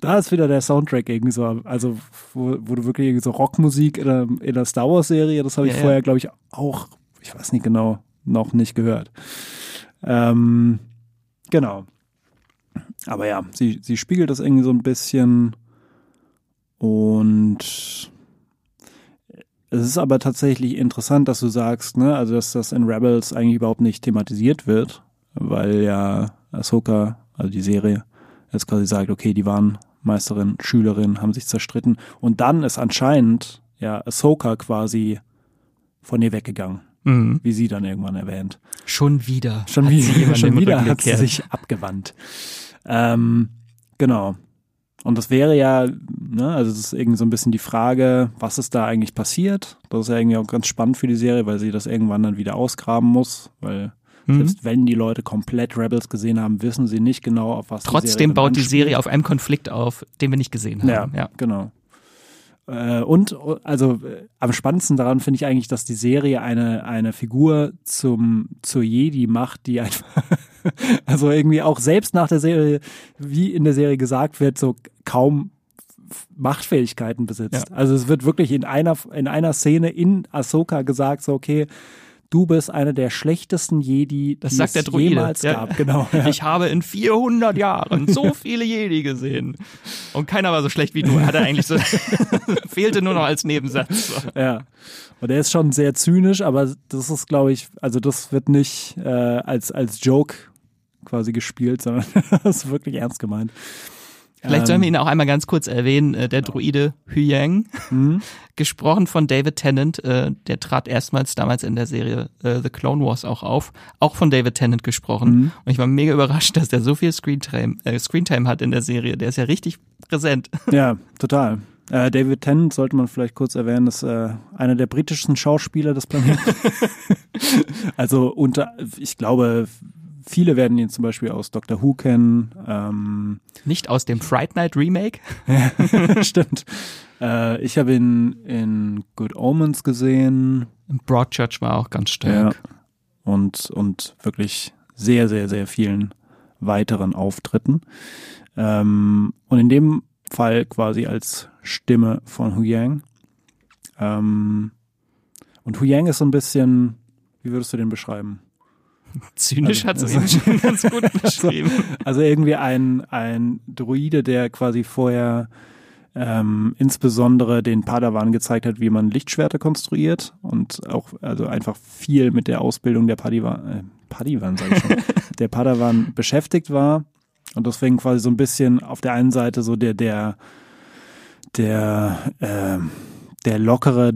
Da ist wieder der Soundtrack irgendwie so, also wo, wo du wirklich irgendwie so Rockmusik in der, in der Star Wars Serie, das habe ich ja, vorher, glaube ich, auch, ich weiß nicht genau, noch nicht gehört. Ähm, genau. Aber ja, sie, sie spiegelt das irgendwie so ein bisschen und es ist aber tatsächlich interessant, dass du sagst, ne, also dass das in Rebels eigentlich überhaupt nicht thematisiert wird, weil ja Ahsoka, also die Serie, jetzt quasi sagt, okay, die waren Meisterin, Schülerin, haben sich zerstritten und dann ist anscheinend ja Ahsoka quasi von ihr weggegangen. Mhm. Wie sie dann irgendwann erwähnt. Schon wieder. Schon, wie, *laughs* schon wieder hat sie sich abgewandt. Ähm, genau. Und das wäre ja, ne, also das ist irgendwie so ein bisschen die Frage, was ist da eigentlich passiert? Das ist ja irgendwie auch ganz spannend für die Serie, weil sie das irgendwann dann wieder ausgraben muss, weil mhm. selbst wenn die Leute komplett Rebels gesehen haben, wissen sie nicht genau, auf was Trotzdem die baut die Serie auf einem Konflikt auf, den wir nicht gesehen haben. Ja, ja. genau. Äh, und also äh, am spannendsten daran finde ich eigentlich, dass die Serie eine, eine Figur zum, zur Jedi macht, die einfach, *laughs* also irgendwie auch selbst nach der Serie, wie in der Serie gesagt wird, so kaum Machtfähigkeiten besitzt. Ja. Also es wird wirklich in einer, in einer Szene in Ahsoka gesagt, so okay, du bist einer der schlechtesten Jedi, das die es jemals ja. gab. Genau, ja. Ich habe in 400 Jahren so *laughs* viele Jedi gesehen und keiner war so schlecht wie du. Hat er eigentlich so *laughs* *laughs* fehlte nur noch als Nebensatz. Ja. Und er ist schon sehr zynisch, aber das ist, glaube ich, also das wird nicht äh, als als Joke quasi gespielt, sondern das ist wirklich ernst gemeint. Vielleicht sollen wir ihn auch einmal ganz kurz erwähnen, äh, der Druide Huyang, mhm. *laughs* gesprochen von David Tennant, äh, der trat erstmals damals in der Serie äh, The Clone Wars auch auf, auch von David Tennant gesprochen. Mhm. Und ich war mega überrascht, dass der so viel Screentime, äh, Screentime hat in der Serie. Der ist ja richtig präsent. *laughs* Ja, total. Äh, David Tennant sollte man vielleicht kurz erwähnen, ist äh, einer der britischsten Schauspieler des Planeten. *laughs* also unter, ich glaube, Viele werden ihn zum Beispiel aus Doctor Who kennen. Ähm, Nicht aus dem Fright Night Remake? *laughs* *laughs* Stimmt. Äh, ich habe ihn in Good Omens gesehen. Broadchurch war auch ganz stark. Ja. Und, und wirklich sehr, sehr, sehr vielen weiteren Auftritten. Ähm, und in dem Fall quasi als Stimme von Hu Yang. Ähm, und Hu Yang ist so ein bisschen, wie würdest du den beschreiben? Zynisch also, hat es eben ganz gut *laughs* beschrieben. Also, also, irgendwie ein, ein Druide, der quasi vorher ähm, insbesondere den Padawan gezeigt hat, wie man Lichtschwerter konstruiert und auch also einfach viel mit der Ausbildung der Padawan, äh, Padawan sag ich schon, *laughs* der Padawan beschäftigt war und deswegen quasi so ein bisschen auf der einen Seite so der der der äh, der lockere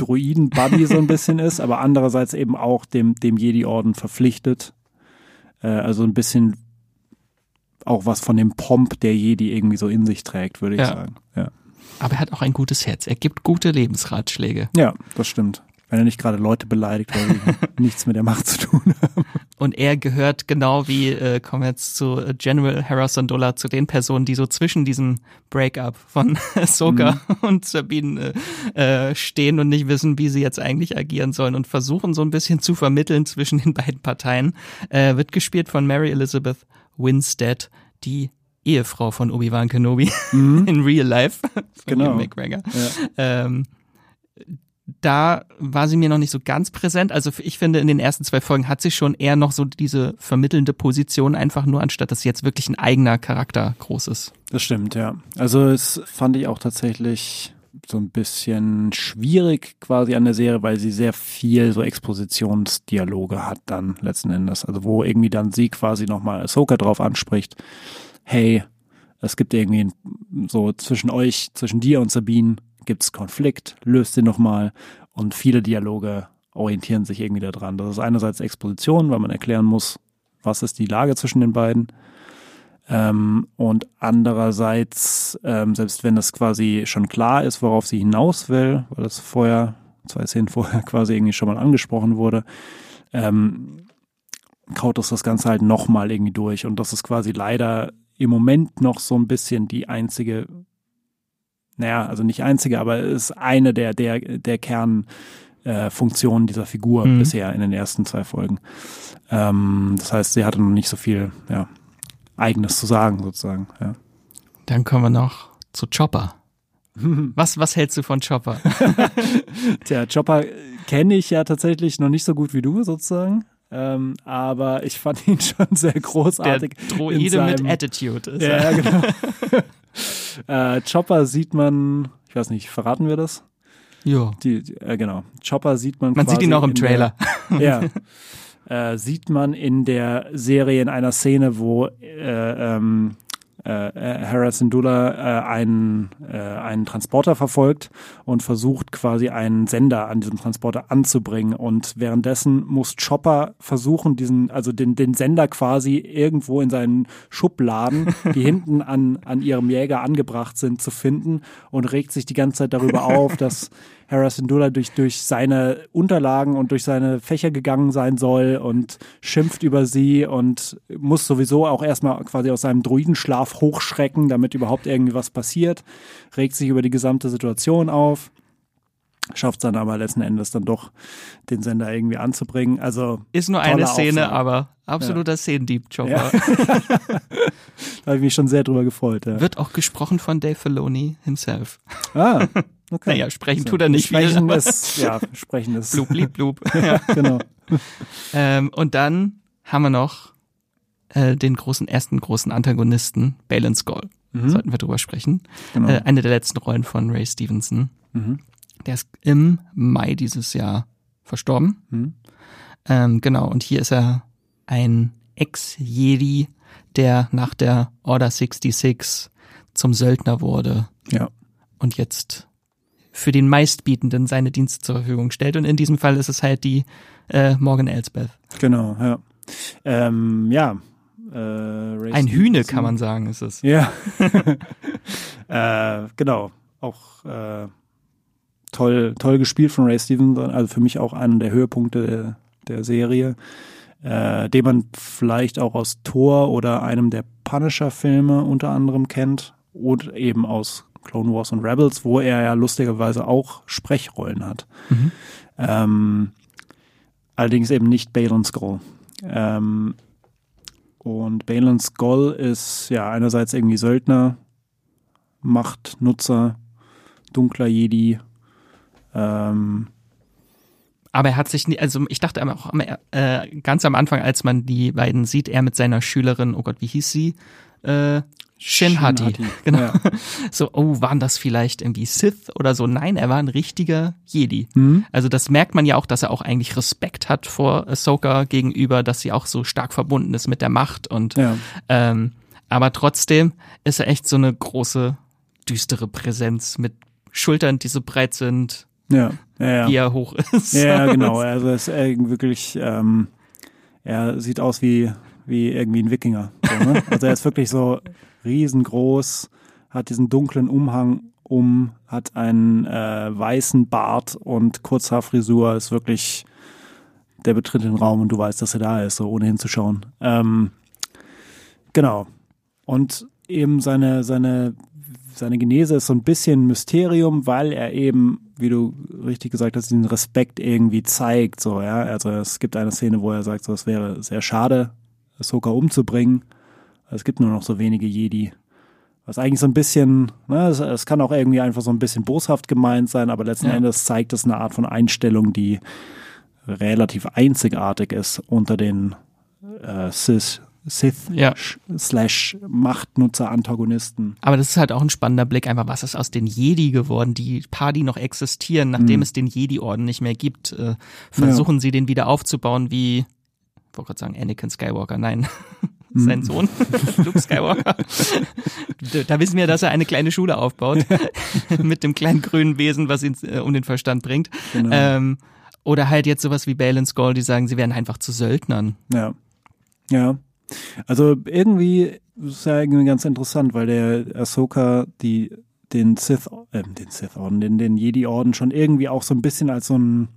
Druiden-Buddy so ein bisschen ist, aber andererseits eben auch dem, dem Jedi-Orden verpflichtet. Äh, also ein bisschen auch was von dem Pomp der Jedi irgendwie so in sich trägt, würde ich ja. sagen. Ja. Aber er hat auch ein gutes Herz. Er gibt gute Lebensratschläge. Ja, das stimmt. Wenn er nicht gerade Leute beleidigt, weil sie *laughs* nichts mit der Macht zu tun haben. Und er gehört genau wie, äh, kommen wir jetzt zu äh, General Harrison Dollar, zu den Personen, die so zwischen diesem Breakup von *laughs* Ahsoka mhm. und Sabine äh, stehen und nicht wissen, wie sie jetzt eigentlich agieren sollen und versuchen so ein bisschen zu vermitteln zwischen den beiden Parteien. Äh, wird gespielt von Mary Elizabeth Winstead, die Ehefrau von Obi-Wan Kenobi mhm. *laughs* in Real Life. genau. McGregor. Ja. Ähm, da war sie mir noch nicht so ganz präsent. Also ich finde, in den ersten zwei Folgen hat sie schon eher noch so diese vermittelnde Position einfach nur, anstatt dass sie jetzt wirklich ein eigener Charakter groß ist. Das stimmt, ja. Also es fand ich auch tatsächlich so ein bisschen schwierig quasi an der Serie, weil sie sehr viel so Expositionsdialoge hat dann letzten Endes. Also wo irgendwie dann sie quasi nochmal Ahsoka drauf anspricht, hey, es gibt irgendwie so zwischen euch, zwischen dir und Sabine gibt es Konflikt, löst den nochmal und viele Dialoge orientieren sich irgendwie daran. Das ist einerseits Exposition, weil man erklären muss, was ist die Lage zwischen den beiden. Ähm, und andererseits, ähm, selbst wenn das quasi schon klar ist, worauf sie hinaus will, weil das vorher, zwei Szenen vorher *laughs* quasi irgendwie schon mal angesprochen wurde, ähm, kaut es das Ganze halt nochmal irgendwie durch. Und das ist quasi leider im Moment noch so ein bisschen die einzige naja, also nicht einzige, aber ist eine der, der, der Kernfunktionen äh, dieser Figur mhm. bisher in den ersten zwei Folgen. Ähm, das heißt, sie hatte noch nicht so viel ja, Eigenes zu sagen, sozusagen. Ja. Dann kommen wir noch zu Chopper. *laughs* Was, was hältst du von Chopper? *laughs* Tja, Chopper kenne ich ja tatsächlich noch nicht so gut wie du, sozusagen. Ähm, aber ich fand ihn *laughs* schon sehr großartig. Der Droide seinem, mit Attitude ist er. Ja, genau. Äh, Chopper sieht man, ich weiß nicht, verraten wir das? Ja. Die, die, äh, genau. Chopper sieht man Man sieht ihn auch im Trailer. Der, *laughs* ja. *laughs* Äh, sieht man in der Serie in einer Szene, wo äh, ähm, äh, äh, Harrison Dula äh, einen, äh, einen Transporter verfolgt und versucht quasi einen Sender an diesem Transporter anzubringen. Und währenddessen muss Chopper versuchen, diesen, also den, den Sender quasi irgendwo in seinen Schubladen, die *laughs* hinten an, an ihrem Jäger angebracht sind, zu finden und regt sich die ganze Zeit darüber auf, dass Harrison Dula durch, durch seine Unterlagen und durch seine Fächer gegangen sein soll und schimpft über sie und muss sowieso auch erstmal quasi aus seinem Druidenschlaf hochschrecken, damit überhaupt irgendwie was passiert, regt sich über die gesamte Situation auf schafft dann aber letzten Endes dann doch den Sender irgendwie anzubringen. Also ist nur eine Szene, Aufnahme. aber absoluter ja. Szenendieb Chopper. Ja. da habe ich mich schon sehr drüber gefreut. Ja. Wird auch gesprochen von Dave Filoni himself. Ah, *laughs* Okay. Naja, sprechen so. tut er nicht sprechen viel. *laughs* Ist, ja, sprechen ist. Blub, blieb, blub. ja, *laughs* genau. ähm, und dann haben wir noch äh, den großen, ersten großen Antagonisten, Balin Skull. Mhm. Sollten wir drüber sprechen. Genau. Äh, eine der letzten Rollen von Ray Stevenson. Mhm. Der ist im Mai dieses Jahr verstorben. Mhm. Ähm, genau, und hier ist er ein Ex-Jedi, der nach der Order 66 zum Söldner wurde. Ja. Und jetzt für den meistbietenden seine Dienste zur Verfügung stellt. Und in diesem Fall ist es halt die äh, Morgan Elsbeth. Genau, ja. Ähm, ja. Äh, Ein Hühne, kann man sagen, ist es. Ja. *laughs* äh, genau. Auch äh, toll, toll gespielt von Ray Stevenson. Also für mich auch einer der Höhepunkte der, der Serie. Äh, den man vielleicht auch aus Thor oder einem der Punisher-Filme unter anderem kennt. Und eben aus Clone Wars und Rebels, wo er ja lustigerweise auch Sprechrollen hat. Mhm. Ähm, allerdings eben nicht Balon Skull. Ähm, und Balon Skull ist ja einerseits irgendwie Söldner, Machtnutzer, dunkler Jedi. Ähm, aber er hat sich, nie, also ich dachte auch äh, ganz am Anfang, als man die beiden sieht, er mit seiner Schülerin, oh Gott, wie hieß sie? Äh, Shin Hati. *laughs* Genau. Ja. So, oh, waren das vielleicht irgendwie Sith oder so? Nein, er war ein richtiger Jedi. Mhm. Also das merkt man ja auch, dass er auch eigentlich Respekt hat vor Ahsoka gegenüber, dass sie auch so stark verbunden ist mit der Macht und ja. ähm, aber trotzdem ist er echt so eine große, düstere Präsenz mit Schultern, die so breit sind, ja, ja, ja. wie er hoch ist. Ja, genau. *laughs* Also er ist wirklich, ähm, er sieht aus wie wie irgendwie ein Wikinger. So, ne? Also er ist wirklich so riesengroß, hat diesen dunklen Umhang um, hat einen äh, weißen Bart und Kurzhaarfrisur, ist wirklich, der betritt den Raum und du weißt, dass er da ist, so ohne hinzuschauen. Ähm, genau. Und eben seine, seine, seine Genese ist so ein bisschen Mysterium, weil er eben, wie du richtig gesagt hast, diesen Respekt irgendwie zeigt, so, ja. Also es gibt eine Szene, wo er sagt, so, es wäre sehr schade, Ahsoka umzubringen. Es gibt nur noch so wenige Jedi. Was eigentlich so ein bisschen, ne, es, es kann auch irgendwie einfach so ein bisschen boshaft gemeint sein, aber letzten ja. Endes zeigt es eine Art von Einstellung, die relativ einzigartig ist unter den äh, Sith, Sith ja. slash Machtnutzer-Antagonisten. Aber das ist halt auch ein spannender Blick, einfach was ist aus den Jedi geworden, die paar, die noch existieren, nachdem mhm. es den Jedi-Orden nicht mehr gibt, äh, versuchen ja. sie den wieder aufzubauen wie ich wollte gerade sagen Anakin Skywalker, nein, *laughs* sein mhm. Sohn, *laughs* Luke Skywalker. da wissen wir, dass er eine kleine Schule aufbaut *laughs* mit dem kleinen grünen Wesen, was ihn äh, um den Verstand bringt. Genau. Ähm, oder halt jetzt sowas wie und Skull, die sagen, sie werden einfach zu Söldnern. Ja. Ja. Also irgendwie ist ja irgendwie ganz interessant, weil der Ahsoka die den Sith, äh, den Sith Orden, den, den Jedi Orden schon irgendwie auch so ein bisschen als so ein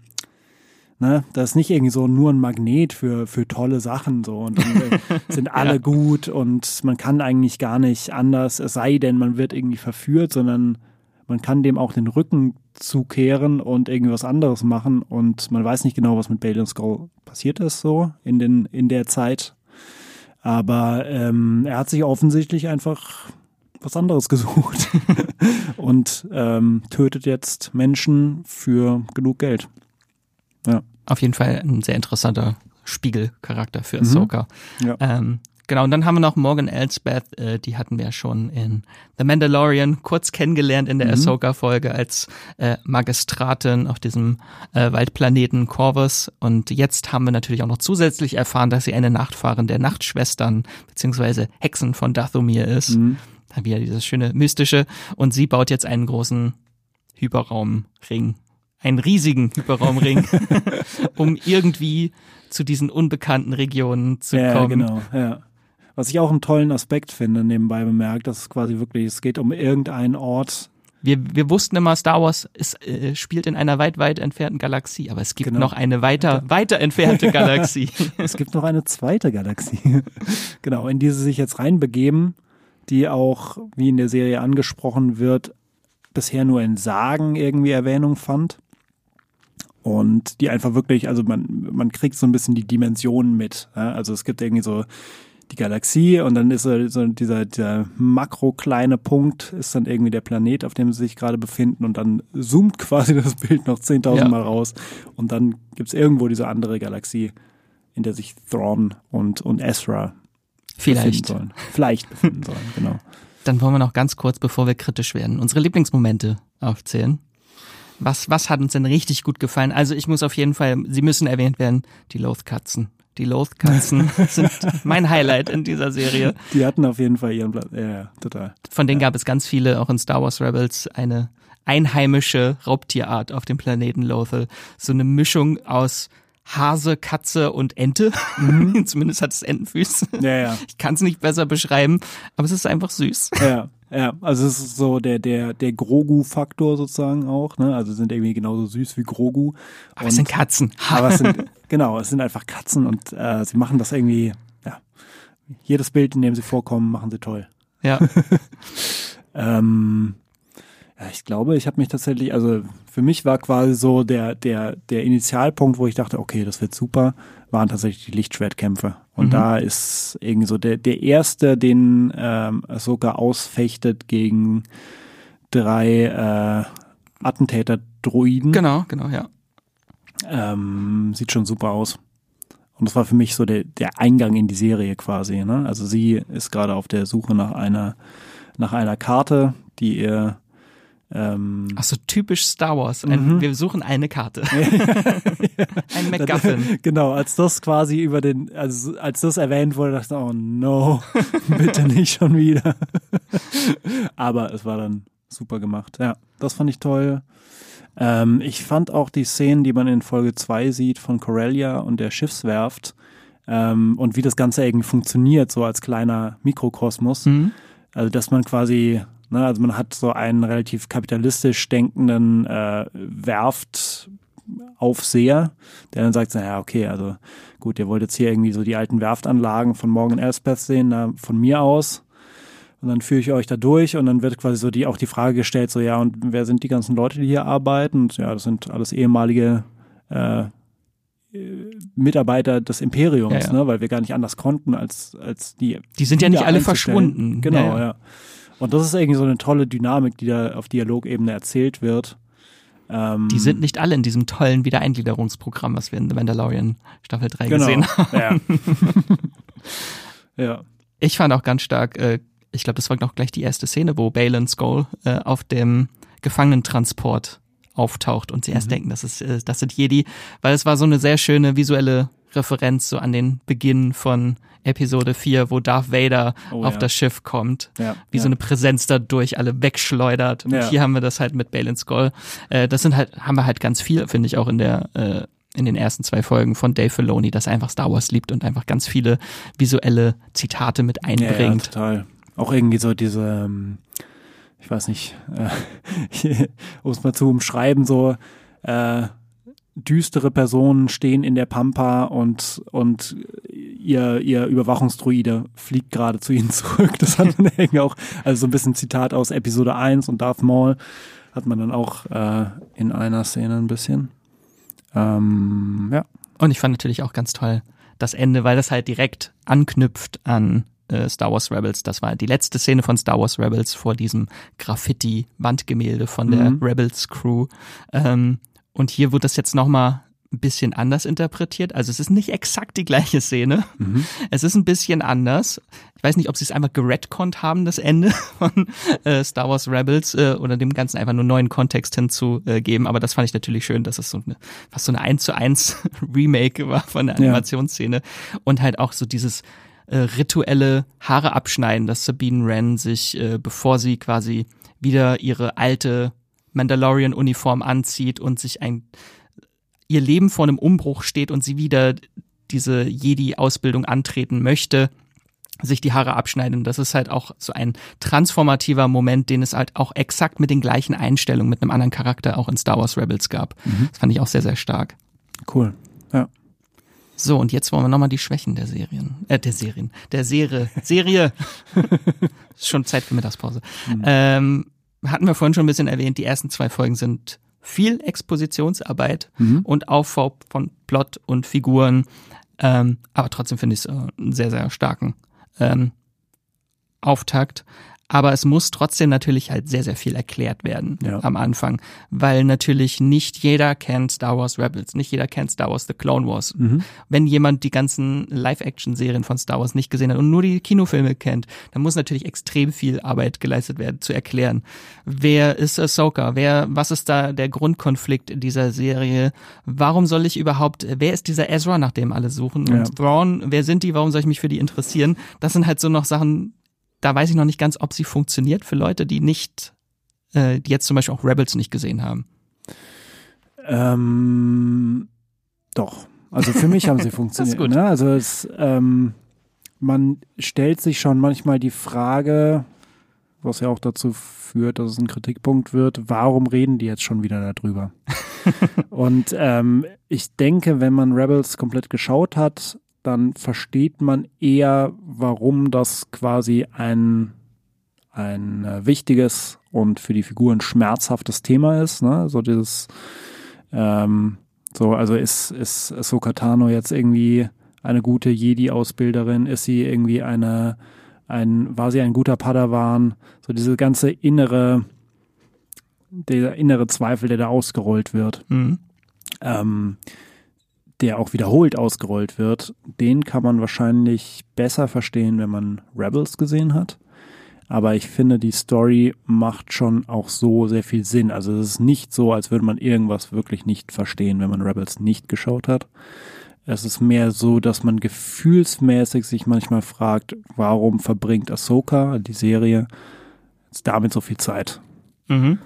Ne? Das ist nicht irgendwie so nur ein Magnet für, für tolle Sachen so und dann *laughs* sind alle ja. gut und man kann eigentlich gar nicht anders, es sei denn, man wird irgendwie verführt, sondern man kann dem auch den Rücken zukehren und irgendwie was anderes machen und man weiß nicht genau, was mit Bale und Skull passiert ist so in, den, in der Zeit. Aber ähm, er hat sich offensichtlich einfach was anderes gesucht *laughs* und ähm, tötet jetzt Menschen für genug Geld. Ja auf jeden Fall ein sehr interessanter Spiegelcharakter für mhm. Ahsoka. Mhm. Ja. Ähm, genau, und dann haben wir noch Morgan Elsbeth, äh, die hatten wir schon in The Mandalorian kurz kennengelernt in der mhm. Ahsoka-Folge als äh, Magistratin auf diesem äh, Waldplaneten Corvus. Und jetzt haben wir natürlich auch noch zusätzlich erfahren, dass sie eine Nachfahrin der Nachtschwestern beziehungsweise Hexen von Dathomir ist. Mhm. Da wieder dieses schöne Mystische. Und sie baut jetzt einen großen Hyperraumring einen riesigen Hyperraumring, *laughs* um irgendwie zu diesen unbekannten Regionen zu ja, kommen. Genau, ja. Was ich auch einen tollen Aspekt finde, nebenbei bemerkt, dass es quasi wirklich, es geht um irgendeinen Ort. Wir, wir wussten immer, Star Wars ist, äh, spielt in einer weit, weit entfernten Galaxie, aber es gibt genau. noch eine weiter, weiter entfernte *laughs* Galaxie. es gibt noch eine zweite Galaxie. *laughs* genau, in die sie sich jetzt reinbegeben, die auch, wie in der Serie angesprochen wird, bisher nur in Sagen irgendwie Erwähnung fand und die einfach wirklich, also man, man kriegt so ein bisschen die Dimensionen mit. Ja? Also es gibt irgendwie so die Galaxie und dann ist so dieser, dieser makro kleine Punkt ist dann irgendwie der Planet, auf dem sie sich gerade befinden und dann zoomt quasi *laughs* das Bild noch 10.000 ja. Mal raus und dann gibt's irgendwo diese andere Galaxie, in der sich Thrawn und, und Ezra Vielleicht. befinden sollen. Vielleicht befinden *laughs* sollen, genau. Dann wollen wir noch ganz kurz, bevor wir kritisch werden, unsere Lieblingsmomente aufzählen. Was, was hat uns denn richtig gut gefallen? Also ich muss auf jeden Fall, sie müssen erwähnt werden, die Loth-Katzen. Die Loth-Katzen *laughs* sind mein Highlight in dieser Serie. Die hatten auf jeden Fall ihren Platz. Ja, ja, total. Von denen ja. gab es ganz viele, auch in Star Wars Rebels, eine einheimische Raubtierart auf dem Planeten Lothal. So eine Mischung aus Hase, Katze und Ente. Mhm. *laughs* Zumindest hat es Entenfüße. Ja, ja. *laughs* Ich kann es nicht besser beschreiben, aber es ist einfach süß. Ja, ja. Also es ist so der der der Grogu-Faktor sozusagen auch. Ne? Also sind irgendwie genauso süß wie Grogu. Aber es sind Katzen. *laughs* aber es sind genau, es sind einfach Katzen und äh, sie machen das irgendwie. Ja, jedes Bild, in dem sie vorkommen, machen sie toll. Ja. ähm, ja, ich glaube, ich habe mich tatsächlich, also für mich war quasi so der, der, der Initialpunkt, wo ich dachte, okay, das wird super, waren tatsächlich die Lichtschwertkämpfe. Und mhm. da ist irgendwie so der, der erste, den ähm, sogar ausfechtet gegen drei äh, Attentäter-Druiden. Genau, genau, ja. Ähm, sieht schon super aus. Und das war für mich so der, der Eingang in die Serie quasi. Ne? Also sie ist gerade auf der Suche nach einer, nach einer Karte, die ihr ähm, Ach so, typisch Star Wars. Ein, mhm. Wir suchen eine Karte. *laughs* *laughs* Ein MacGuffin. Genau, als das quasi über den, als, als das erwähnt wurde, dachte ich, oh no, *laughs* bitte nicht schon wieder. Aber es war dann super gemacht. Ja, das fand ich toll. Ähm, ich fand auch die Szenen, die man in Folge 2 sieht von Corellia und der Schiffswerft ähm, und wie das Ganze irgendwie funktioniert, so als kleiner Mikrokosmos. Mhm. Also, dass man quasi Ne? Also man hat so einen relativ kapitalistisch denkenden äh, Werftaufseher, der dann sagt, naja, okay, also gut, ihr wollt jetzt hier irgendwie so die alten Werftanlagen von Morgan Elspeth sehen, na, von mir aus. Und dann führe ich euch da durch und dann wird quasi so die, auch die Frage gestellt, so ja, und wer sind die ganzen Leute, die hier arbeiten? Und ja, das sind alles ehemalige äh, Mitarbeiter des Imperiums, ja, ja. Ne? weil wir gar nicht anders konnten als, als die. Die sind ja nicht alle verschwunden. Genau, ja. ja. Und das ist irgendwie so eine tolle Dynamik, die da auf Dialogebene erzählt wird. Ähm, die sind nicht alle in diesem tollen Wiedereingliederungsprogramm, was wir in The Mandalorian Staffel 3 genau. gesehen haben. Ja. *laughs* ja. Ich fand auch ganz stark, äh, ich glaube, das war auch gleich die erste Szene, wo Balin Skull äh, auf dem Gefangenentransport auftaucht und sie mhm. erst denken, das ist, äh, das sind Jedi, weil es war so eine sehr schöne visuelle Referenz so an den Beginn von Episode 4, wo Darth Vader oh, auf ja. das Schiff kommt, ja, wie ja. so eine Präsenz dadurch alle wegschleudert. Und hier haben wir das halt mit Balin Skull. Äh, das sind halt, haben wir halt ganz viel, finde ich, auch in der äh, in den ersten zwei Folgen von Dave Filoni, dass er einfach Star Wars liebt und einfach ganz viele visuelle Zitate mit einbringt. Ja, total. Auch irgendwie so diese, ähm, ich weiß nicht, äh, *laughs* um es mal zu umschreiben, so äh, düstere Personen stehen in der Pampa und, und ihr, ihr Überwachungsdruide fliegt gerade zu ihnen *laughs* zurück. Das hat man *laughs* irgendwie auch, also so ein bisschen Zitat aus Episode 1 und Darth Maul hat man dann auch äh, in einer Szene ein bisschen. Ähm, ja. Und ich fand natürlich auch ganz toll das Ende, weil das halt direkt anknüpft an äh, Star Wars Rebels. Das war die letzte Szene von Star Wars Rebels vor diesem Graffiti-Wandgemälde von der mhm. Rebels Crew. Ähm, und hier wird das jetzt nochmal ein bisschen anders interpretiert. Also es ist nicht exakt die gleiche Szene. Mhm. Es ist ein bisschen anders. Ich weiß nicht, ob sie es einfach geredconnt haben, das Ende von äh, Star Wars Rebels äh, oder dem Ganzen einfach nur neuen Kontext hinzugeben. Aber das fand ich natürlich schön, dass es so eine, fast so eine 1 zu 1 *laughs* Remake war von der Animationsszene. Ja. Und halt auch so dieses äh, rituelle Haare abschneiden, dass Sabine Wren sich, äh, bevor sie quasi wieder ihre alte Mandalorian-Uniform anzieht und sich ein ihr Leben vor einem Umbruch steht und sie wieder diese Jedi-Ausbildung antreten möchte, sich die Haare abschneiden. Das ist halt auch so ein transformativer Moment, den es halt auch exakt mit den gleichen Einstellungen, mit einem anderen Charakter auch in Star Wars Rebels gab. Mhm. Das fand ich auch sehr, sehr stark. Cool. Ja. So, und jetzt wollen wir nochmal die Schwächen der Serien, äh, der Serien, der Serie, Serie. ist *laughs* schon Zeit für Mittagspause. Mhm. Ähm, hatten wir vorhin schon ein bisschen erwähnt, die ersten zwei Folgen sind viel Expositionsarbeit mhm. und Aufbau von Plot und Figuren. Ähm, aber trotzdem finde ich es äh, einen sehr, sehr starken ähm, Auftakt. Aber es muss trotzdem natürlich halt sehr, sehr viel erklärt werden Ja. am Anfang, weil natürlich nicht jeder kennt Star Wars Rebels, nicht jeder kennt Star Wars The Clone Wars. Wenn jemand die ganzen Live-Action-Serien von Star Wars nicht gesehen hat und nur die Kinofilme kennt, dann muss natürlich extrem viel Arbeit geleistet werden, zu erklären. Wer ist Ahsoka? Wer, was ist da der Grundkonflikt dieser Serie? Warum soll ich überhaupt, wer ist dieser Ezra, nach dem alle suchen? Ja. Und Thrawn, wer sind die? Warum soll ich mich für die interessieren? Das sind halt so noch Sachen, da weiß ich noch nicht ganz, ob sie funktioniert für Leute, die nicht, äh, die jetzt zum Beispiel auch Rebels nicht gesehen haben. Ähm, doch. Also für mich haben sie *laughs* funktioniert. gut. Ne? Also es, ähm, man stellt sich schon manchmal die Frage, was ja auch dazu führt, dass es ein Kritikpunkt wird, warum reden die jetzt schon wieder darüber? *laughs* Und ähm, ich denke, wenn man Rebels komplett geschaut hat, dann versteht man eher, warum das quasi ein, ein äh, wichtiges und für die Figuren schmerzhaftes Thema ist. Ne? So dieses ähm, so, also ist, ist Ahsoka Tano jetzt irgendwie eine gute Jedi-Ausbilderin? Ist sie irgendwie eine, ein, war sie ein guter Padawan? So diese ganze innere, der innere Zweifel, der da ausgerollt wird, Mhm. ähm, der auch wiederholt ausgerollt wird, den kann man wahrscheinlich besser verstehen, wenn man Rebels gesehen hat. Aber ich finde, die Story macht schon auch so sehr viel Sinn. Also es ist nicht so, als würde man irgendwas wirklich nicht verstehen, wenn man Rebels nicht geschaut hat. Es ist mehr so, dass man gefühlsmäßig sich manchmal fragt, warum verbringt Ahsoka, die Serie, damit so viel Zeit? Mhm.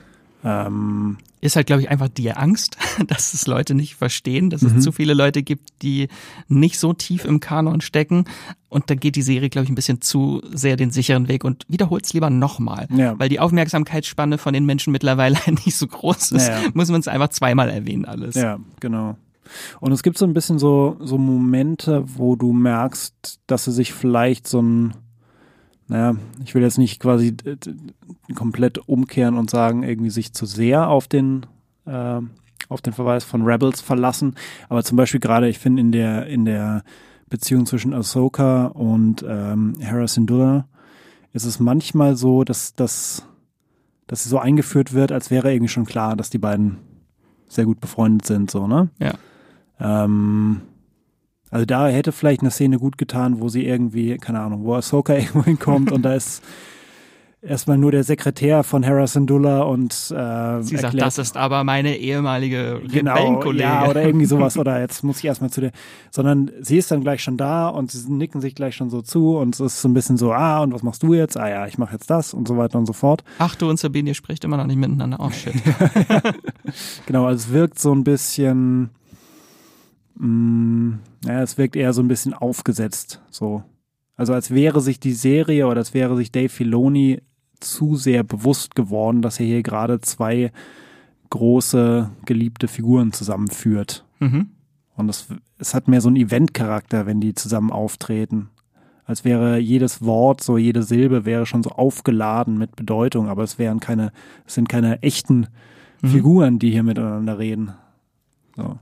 Ähm, Ist halt, glaube ich, einfach die Angst, *laughs* dass es Leute nicht verstehen, dass Mhm. es zu viele Leute gibt, die nicht so tief im Kanon stecken. Und da geht die Serie, glaube ich, ein bisschen zu sehr den sicheren Weg und wiederholt es lieber nochmal. Ja. Weil die Aufmerksamkeitsspanne von den Menschen mittlerweile *laughs* nicht so groß ist, ja. muss man es einfach zweimal erwähnen alles. Ja, genau. Und es gibt so ein bisschen so, so Momente, wo du merkst, dass sie sich vielleicht so ein, naja, ich will jetzt nicht quasi äh, komplett umkehren und sagen, irgendwie sich zu sehr auf den, äh, auf den Verweis von Rebels verlassen. Aber zum Beispiel gerade, ich finde in der, in der Beziehung zwischen Ahsoka und ähm, Hera Syndulla ist es manchmal so, dass, dass, dass sie so eingeführt wird, als wäre irgendwie schon klar, dass die beiden sehr gut befreundet sind, so, ne? Ja. Ähm, also da hätte vielleicht eine Szene gut getan, wo sie irgendwie, keine Ahnung, wo Ahsoka *laughs* irgendwo hinkommt und da ist erstmal nur der Sekretär von Hera Syndulla und äh, Sie sagt, erklärt, das ist aber meine ehemalige genau, ja, oder irgendwie *laughs* sowas, oder jetzt muss ich erstmal zu der, sondern sie ist dann gleich schon da und sie nicken sich gleich schon so zu und es ist so ein bisschen so, ah, und was machst du jetzt? Ah ja, ich mache jetzt das und so weiter und so fort. Ach du und Sabine, ihr spricht immer noch nicht miteinander. Oh shit. *laughs* Genau, also es wirkt so ein bisschen, mh, ja, es wirkt eher so ein bisschen aufgesetzt, so. Also als wäre sich die Serie oder als wäre sich Dave Filoni zu sehr bewusst geworden, dass er hier gerade zwei große, geliebte Figuren zusammenführt. Mhm. Und es, es hat mehr so einen Eventcharakter, wenn die zusammen auftreten. Als wäre jedes Wort, so jede Silbe wäre schon so aufgeladen mit Bedeutung, aber es wären keine, es sind keine echten Mhm. Figuren, die hier miteinander reden. So.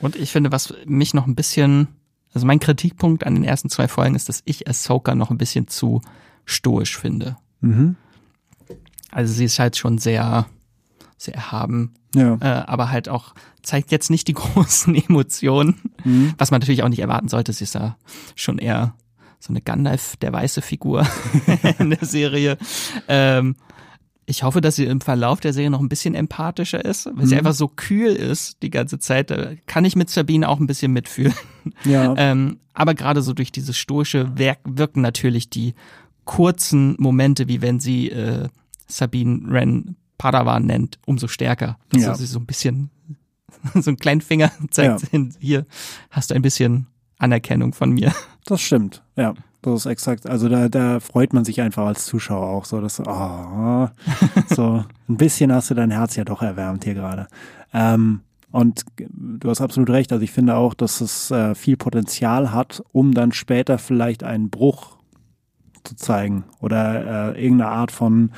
Und ich finde, was mich noch ein bisschen, also mein Kritikpunkt an den ersten zwei Folgen ist, dass ich Ahsoka noch ein bisschen zu stoisch finde. Mhm. Also sie ist halt schon sehr, sehr erhaben, Ja. äh, aber halt auch zeigt jetzt nicht die *laughs* großen Emotionen, Mhm. was man natürlich auch nicht erwarten sollte. Sie ist ja schon eher so eine Gandalf, der weiße Figur *laughs* in der Serie. Ähm, ich hoffe, dass sie im Verlauf der Serie noch ein bisschen empathischer ist, weil sie Mhm. einfach so kühl ist die ganze Zeit. Da kann ich mit Sabine auch ein bisschen mitfühlen. *laughs* Ja. Ähm, aber gerade so durch dieses stoische Werk wirken natürlich die kurzen Momente, wie wenn sie äh, Sabine Wren Padawan nennt, umso stärker. Dass Ja. sie so ein bisschen *laughs* so einen kleinen Finger zeigt, Ja. hin, hier hast du ein bisschen Anerkennung von mir. Das stimmt, ja. Das ist exakt, also da, da freut man sich einfach als Zuschauer auch so, dass oh, so *laughs* ein bisschen hast du dein Herz ja doch erwärmt hier gerade. Ähm, und du hast absolut recht, also ich finde auch, dass es äh, viel Potenzial hat, um dann später vielleicht einen Bruch zu zeigen oder äh, irgendeine Art von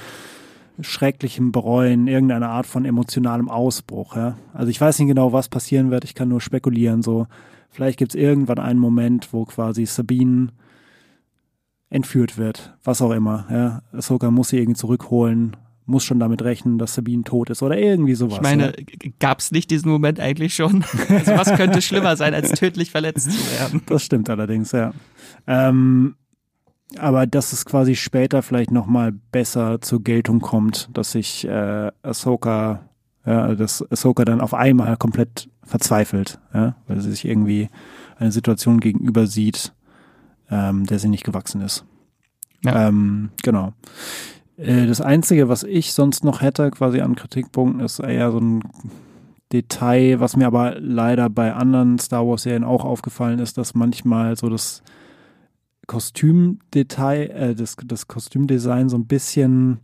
schrecklichem Bereuen, irgendeine Art von emotionalem Ausbruch. Ja? Also ich weiß nicht genau, was passieren wird, ich kann nur spekulieren so. Vielleicht gibt es irgendwann einen Moment, wo quasi Sabine entführt wird, was auch immer. Ja. Ahsoka muss sie irgendwie zurückholen, muss schon damit rechnen, dass Sabine tot ist oder irgendwie sowas. Ich meine, ja. gab es nicht diesen Moment eigentlich schon? *laughs* Also was könnte schlimmer sein, als tödlich verletzt zu werden? Das stimmt allerdings, ja. Ähm, aber dass es quasi später vielleicht nochmal besser zur Geltung kommt, dass sich äh, Ahsoka, ja, dass Ahsoka dann auf einmal komplett verzweifelt, ja, weil sie sich irgendwie eine Situation gegenüber sieht, ähm, der sie nicht gewachsen ist. Ja. Ähm, genau. Äh, das Einzige, was ich sonst noch hätte, quasi an Kritikpunkten, ist eher so ein Detail, was mir aber leider bei anderen Star Wars-Serien auch aufgefallen ist, dass manchmal so das Kostümdetail, äh, das, das Kostümdesign so ein bisschen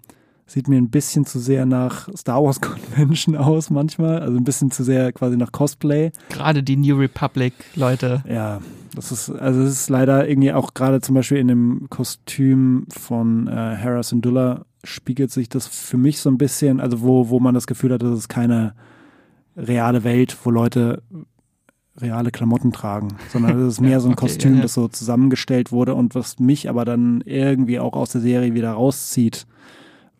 sieht mir ein bisschen zu sehr nach Star Wars *laughs* Convention aus manchmal, also ein bisschen zu sehr quasi nach Cosplay. Gerade die New Republic Leute. Ja, das ist also es ist leider irgendwie auch gerade zum Beispiel in dem Kostüm von äh, Hera Syndulla spiegelt sich das für mich so ein bisschen, also wo wo man das Gefühl hat, das ist keine reale Welt, wo Leute reale Klamotten tragen, sondern es ist *laughs* mehr so ein okay, Kostüm, ja, ja. das so zusammengestellt wurde und was mich aber dann irgendwie auch aus der Serie wieder rauszieht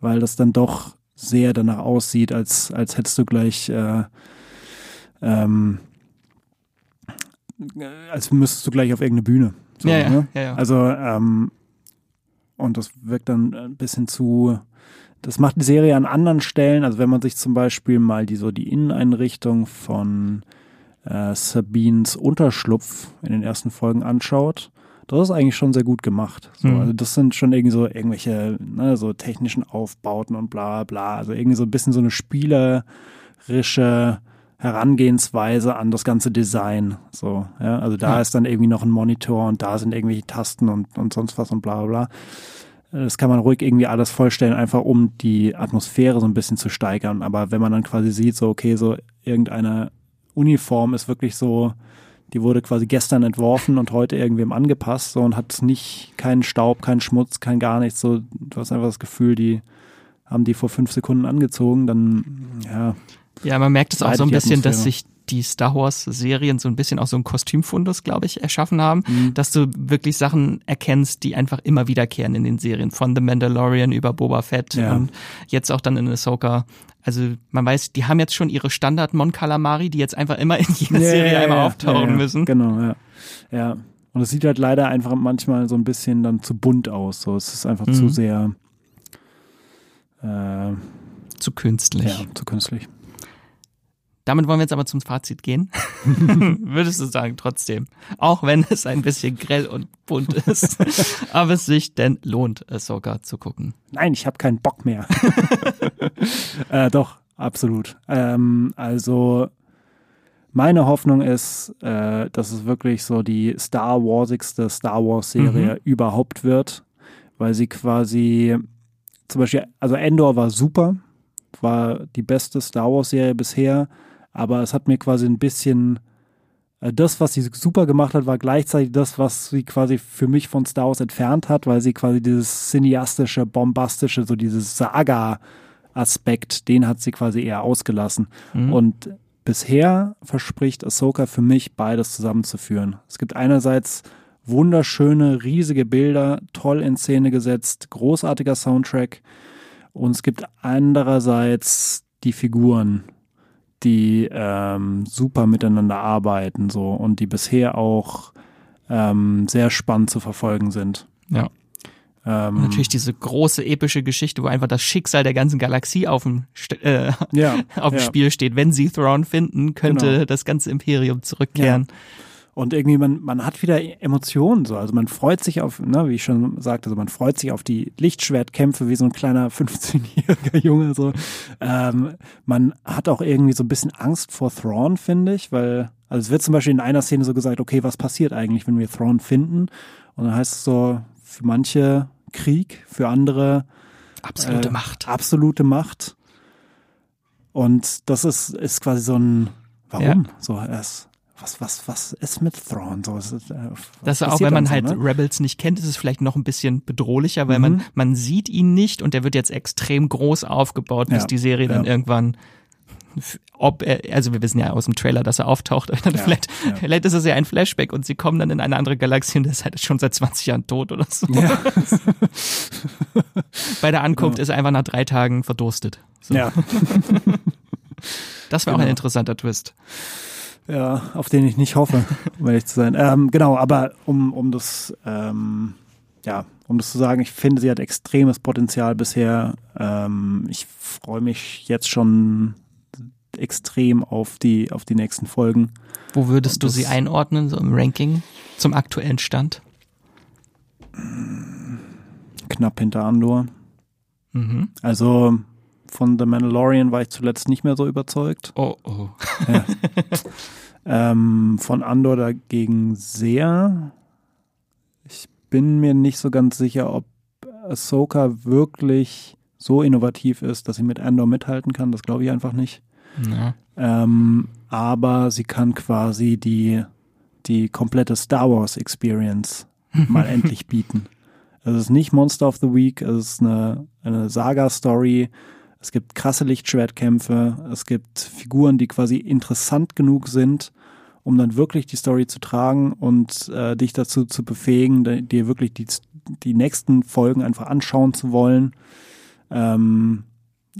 weil das dann doch sehr danach aussieht, als, als hättest du gleich, äh, ähm, als müsstest du gleich auf irgendeine Bühne. So, ja, ne? ja, ja, Also, ähm, und das wirkt dann ein bisschen zu, das macht die Serie an anderen Stellen, also wenn man sich zum Beispiel mal die so die Inneneinrichtung von äh, Sabines Unterschlupf in den ersten Folgen anschaut, das ist eigentlich schon sehr gut gemacht. So, mhm. Also das sind schon irgendwie so irgendwelche, ne, so technischen Aufbauten und bla bla. Also irgendwie so ein bisschen so eine spielerische Herangehensweise an das ganze Design. So, ja. Also da ja. ist dann irgendwie noch ein Monitor und da sind irgendwelche Tasten und, und sonst was und bla bla bla. Das kann man ruhig irgendwie alles vollstellen, einfach um die Atmosphäre so ein bisschen zu steigern. Aber wenn man dann quasi sieht, so, okay, so irgendeine Uniform ist wirklich so, die wurde quasi gestern entworfen und heute irgendwem angepasst so, und hat nicht keinen Staub, keinen Schmutz, kein gar nichts. So, du hast einfach das Gefühl, die haben die vor fünf Sekunden angezogen, dann ja. Ja, man merkt es auch so ein bisschen, dass sich die Star Wars Serien so ein bisschen auch so ein Kostümfundus, glaube ich, erschaffen haben, mhm. dass du wirklich Sachen erkennst, die einfach immer wiederkehren in den Serien, von The Mandalorian über Boba Fett ja. und jetzt auch dann in Ahsoka. Also man weiß, die haben jetzt schon ihre Standard Mon Calamari, die jetzt einfach immer in jeder ja, Serie ja, einmal auftauchen müssen. Genau, ja. Ja. Und es sieht halt leider einfach manchmal so ein bisschen dann zu bunt aus. So, es ist einfach mhm. zu sehr äh, zu künstlich. Ja, zu künstlich. Damit wollen wir jetzt aber zum Fazit gehen. *laughs* Würdest du sagen, trotzdem. Auch wenn es ein bisschen grell und bunt ist. *laughs* aber es sich denn lohnt, es sogar zu gucken. Nein, ich habe keinen Bock mehr. *laughs* äh, doch, absolut. Ähm, also meine Hoffnung ist, äh, dass es wirklich so die Star Warsigste Star Wars Serie mhm. überhaupt wird, weil sie quasi zum Beispiel, also Endor war super, war die beste Star Wars Serie bisher aber es hat mir quasi ein bisschen äh, das, was sie super gemacht hat, war gleichzeitig das, was sie quasi für mich von Star Wars entfernt hat, weil sie quasi dieses cineastische, bombastische, so dieses Saga-Aspekt, den hat sie quasi eher ausgelassen. Mhm. Und bisher verspricht Ahsoka für mich beides zusammenzuführen. Es gibt einerseits wunderschöne, riesige Bilder, toll in Szene gesetzt, großartiger Soundtrack. Und es gibt andererseits die Figuren, die ähm, super miteinander arbeiten so und die bisher auch ähm, sehr spannend zu verfolgen sind. Ja. Ähm, natürlich diese große epische Geschichte, wo einfach das Schicksal der ganzen Galaxie auf dem, äh, ja, *laughs* auf dem ja. Spiel steht. Wenn sie Thrawn finden, könnte genau. das ganze Imperium zurückkehren. Ja. Und irgendwie, man, man hat wieder Emotionen so. Also man freut sich auf, ne, wie ich schon sagte, also man freut sich auf die Lichtschwertkämpfe wie so ein kleiner *laughs* 15-jähriger Junge. So. Ähm, man hat auch irgendwie so ein bisschen Angst vor Thrawn, finde ich, weil, also es wird zum Beispiel in einer Szene so gesagt, okay, was passiert eigentlich, wenn wir Thrawn finden? Und dann heißt es so, für manche Krieg, für andere absolute äh, Macht. Absolute Macht. Und das ist, ist quasi so ein, warum? Ja. So, es, was, was, was ist mit Thrawn? So, was, äh, das auch, wenn man so, halt ne? Rebels nicht kennt, ist es vielleicht noch ein bisschen bedrohlicher, weil mhm. man, man sieht ihn nicht und der wird jetzt extrem groß aufgebaut, bis ja, die Serie dann irgendwann ob er, also wir wissen ja aus dem Trailer, dass er auftaucht. *laughs* Ja, vielleicht, ja. vielleicht ist es ja ein Flashback und sie kommen dann in eine andere Galaxie und der ist halt schon seit 20 Jahren tot oder so. Ja. *laughs* Bei der Ankunft ist er einfach nach drei Tagen verdurstet. So. Ja. *laughs* Das wäre genau. auch ein genau. interessanter Twist. Ja, auf den ich nicht hoffe, *laughs* um ehrlich zu sein. Ähm, genau, aber um, um das, ähm, ja, um das zu sagen, ich finde, sie hat extremes Potenzial bisher. Ähm, ich freue mich jetzt schon extrem auf die, auf die nächsten Folgen. Wo würdest du sie einordnen, so im Ranking zum aktuellen Stand? Knapp hinter Andor. Mhm. Also von The Mandalorian war ich zuletzt nicht mehr so überzeugt. Oh, oh. Ja. *laughs* ähm, von Andor dagegen sehr. Ich bin mir nicht so ganz sicher, ob Ahsoka wirklich so innovativ ist, dass sie mit Andor mithalten kann. Das glaube ich einfach nicht. Ja. Ähm, aber sie kann quasi die, die komplette Star Wars Experience *laughs* mal endlich bieten. Es ist nicht Monster of the Week, es ist eine, eine Saga-Story, es gibt krasse Lichtschwertkämpfe. Es gibt Figuren, die quasi interessant genug sind, um dann wirklich die Story zu tragen und äh, dich dazu zu befähigen, dir wirklich die, die nächsten Folgen einfach anschauen zu wollen. Ähm,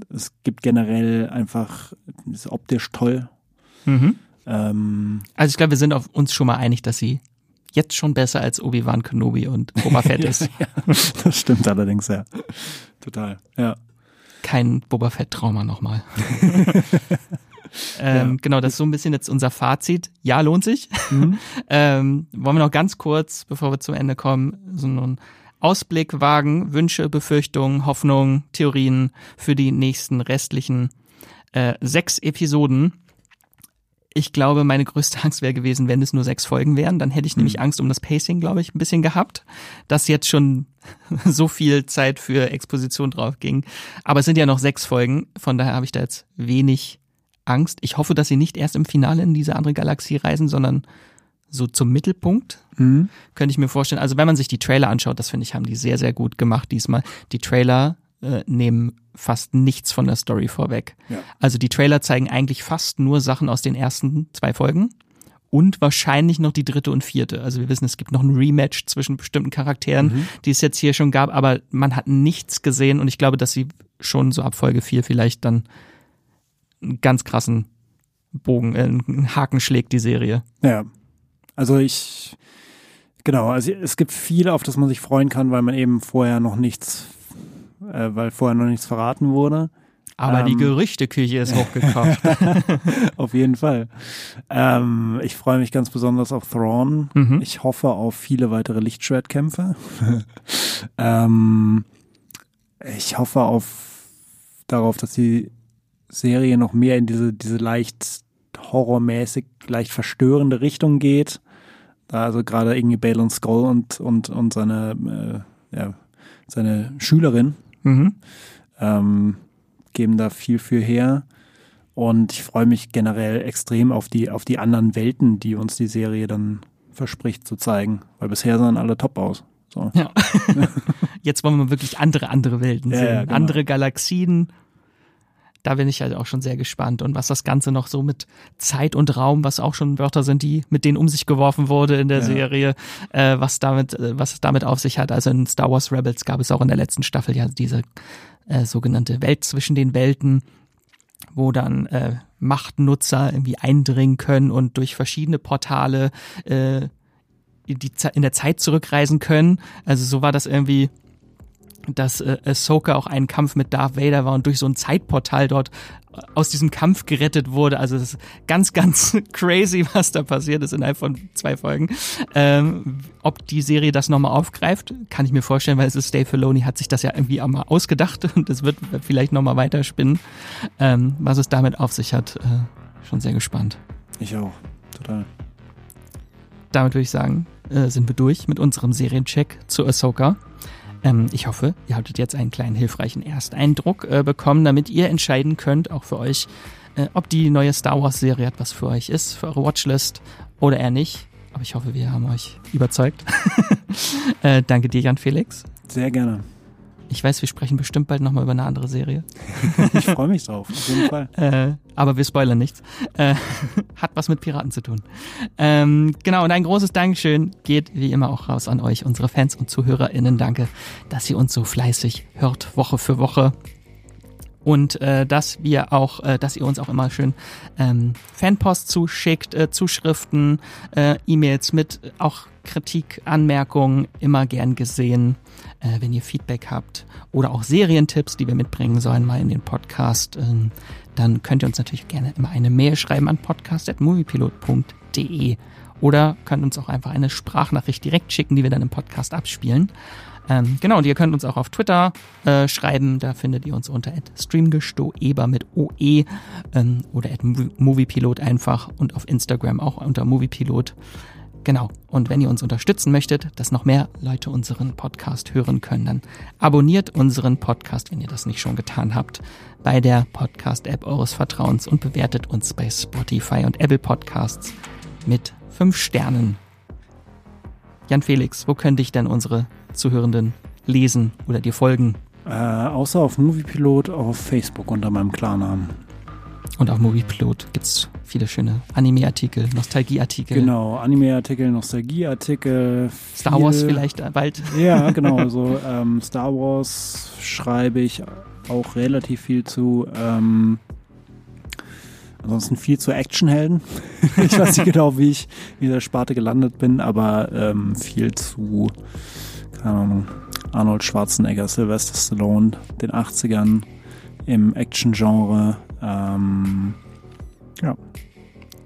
es gibt generell einfach, ist optisch toll. Mhm. Ähm, also ich glaube, wir sind auf uns schon mal einig, dass sie jetzt schon besser als Obi-Wan Kenobi und Boba Fett *laughs* ist. ja, das stimmt allerdings, ja. Total, ja kein Boba Fett-Trauma nochmal. *laughs* ähm, ja. Genau, das ist so ein bisschen jetzt unser Fazit. Ja, lohnt sich. Mhm. *laughs* ähm, wollen wir noch ganz kurz, bevor wir zum Ende kommen, so einen Ausblick wagen, Wünsche, Befürchtungen, Hoffnungen, Theorien für die nächsten restlichen äh, sechs Episoden ich glaube, meine größte Angst wäre gewesen, wenn es nur sechs Folgen wären. Dann hätte ich nämlich mhm. Angst um das Pacing, glaube ich, ein bisschen gehabt, dass jetzt schon *laughs* so viel Zeit für Exposition drauf ging. Aber es sind ja noch sechs Folgen, von daher habe ich da jetzt wenig Angst. Ich hoffe, dass sie nicht erst im Finale in diese andere Galaxie reisen, sondern so zum Mittelpunkt. Mhm. Könnte ich mir vorstellen. Also wenn man sich die Trailer anschaut, das finde ich, haben die sehr, sehr gut gemacht diesmal. Die Trailer äh, nehmen fast nichts von der Story vorweg. Ja. Also die Trailer zeigen eigentlich fast nur Sachen aus den ersten zwei Folgen und wahrscheinlich noch die dritte und vierte. Also wir wissen, es gibt noch ein Rematch zwischen bestimmten Charakteren, mhm. die es jetzt hier schon gab, aber man hat nichts gesehen und ich glaube, dass sie schon so ab Folge vier vielleicht dann einen ganz krassen Bogen, äh, einen Haken schlägt, die Serie. Ja. Also ich, genau, also es gibt viel, auf das man sich freuen kann, weil man eben vorher noch nichts äh, weil vorher noch nichts verraten wurde. Aber ähm, die Gerüchteküche ist hochgekocht. *laughs* auf jeden Fall. Ähm, ich freue mich ganz besonders auf Thrawn. Mhm. Ich hoffe auf viele weitere Lichtschwertkämpfe. *laughs* ähm, ich hoffe auf darauf, dass die Serie noch mehr in diese, diese leicht horrormäßig, leicht verstörende Richtung geht. Da also gerade irgendwie Balon Skull und, und, und seine, äh, ja, seine Schülerin Mhm. Ähm, geben da viel für her. Und ich freue mich generell extrem auf die, auf die anderen Welten, die uns die Serie dann verspricht zu zeigen. Weil bisher sahen alle top aus. So. Ja. *laughs* *laughs* Jetzt wollen wir wirklich andere, andere Welten sehen. Ja, genau. Andere Galaxien, da bin ich halt auch schon sehr gespannt. Und was das Ganze noch so mit Zeit und Raum, was auch schon Wörter sind, die mit denen um sich geworfen wurde in der ja. Serie, äh, was damit, äh, was es damit auf sich hat. Also in Star Wars Rebels gab es auch in der letzten Staffel ja diese äh, sogenannte Welt zwischen den Welten, wo dann äh, Machtnutzer irgendwie eindringen können und durch verschiedene Portale äh, in, die, in der Zeit zurückreisen können. Also so war das irgendwie dass äh, Ahsoka auch einen Kampf mit Darth Vader war und durch so ein Zeitportal dort äh, aus diesem Kampf gerettet wurde. Also es ist ganz, *laughs* ganz crazy, was da passiert ist innerhalb von zwei Folgen. Ähm, ob die Serie das nochmal aufgreift, kann ich mir vorstellen, weil es ist Dave Filoni hat sich das ja irgendwie auch mal ausgedacht *laughs* und es wird vielleicht nochmal weiterspinnen. Ähm, was es damit auf sich hat, äh, schon sehr gespannt. Ich auch, total. Damit würde ich sagen, äh, sind wir durch mit unserem Seriencheck zu Ahsoka. Ähm, ich hoffe, ihr hattet jetzt einen kleinen hilfreichen Ersteindruck äh, bekommen, damit ihr entscheiden könnt, auch für euch, äh, ob die neue Star Wars Serie etwas für euch ist, für eure Watchlist oder eher nicht. Aber ich hoffe, wir haben euch überzeugt. *laughs* äh, danke dir, Jan Felix. Sehr gerne. Ich weiß, wir sprechen bestimmt bald nochmal über eine andere Serie. *laughs* ich freue mich drauf, auf jeden Fall. *laughs* Äh, aber wir spoilern nichts. Äh, *laughs* hat was mit Piraten zu tun. Ähm, genau, und ein großes Dankeschön geht wie immer auch raus an euch, unsere Fans und ZuhörerInnen. Danke, dass ihr uns so fleißig hört, Woche für Woche und äh, dass wir auch, äh, dass ihr uns auch immer schön ähm, Fanpost zuschickt, äh, Zuschriften, äh, E-Mails mit auch Kritik, Anmerkungen, immer gern gesehen, äh, wenn ihr Feedback habt oder auch Serientipps, die wir mitbringen sollen, mal in den Podcast, äh, dann könnt ihr uns natürlich gerne immer eine Mail schreiben an podcast.moviepilot.de oder könnt uns auch einfach eine Sprachnachricht direkt schicken, die wir dann im Podcast abspielen. Ähm, genau, und ihr könnt uns auch auf Twitter äh, schreiben, da findet ihr uns unter streamgestoeber mit OE ähm, oder moviepilot einfach und auf Instagram auch unter moviepilot. Genau. Und wenn ihr uns unterstützen möchtet, dass noch mehr Leute unseren Podcast hören können, dann abonniert unseren Podcast, wenn ihr das nicht schon getan habt, bei der Podcast-App eures Vertrauens und bewertet uns bei Spotify und Apple Podcasts mit fünf Sternen. Jan Felix, wo könnte ich denn unsere Zuhörenden lesen oder dir folgen? Äh, außer auf Moviepilot auf Facebook unter meinem Klarnamen. Und auf Moviepilot gibt es viele schöne Anime-Artikel, Nostalgie-Artikel. Genau, Anime-Artikel, Nostalgie-Artikel. Star Wars vielleicht bald. Ja, genau. *laughs* Also ähm, Star Wars schreibe ich auch relativ viel zu. Ähm, ansonsten viel zu Actionhelden. *laughs* ich weiß nicht *laughs* genau, wie ich in der Sparte gelandet bin, aber ähm, viel zu Ahnung, Arnold Schwarzenegger, Sylvester Stallone, den 80ern im Action-Genre. Ähm, ja.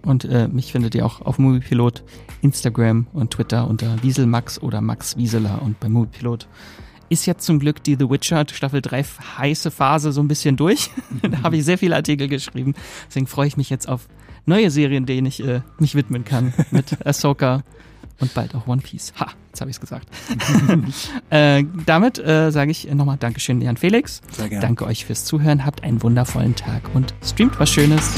Und äh, mich findet ihr auch auf Moviepilot, Instagram und Twitter unter Wieselmax oder Max Wieseler. Und bei Moviepilot ist jetzt zum Glück die The Witcher Staffel 3 heiße Phase so ein bisschen durch. *laughs* da habe ich sehr viele Artikel geschrieben. Deswegen freue ich mich jetzt auf neue Serien, denen ich äh, mich widmen kann. Mit *laughs* Ahsoka und bald auch One Piece. Ha, jetzt habe ich es gesagt. *laughs* äh, damit äh, sage ich nochmal Dankeschön, Jan Felix. Sehr gerne. Danke euch fürs Zuhören. Habt einen wundervollen Tag und streamt was Schönes.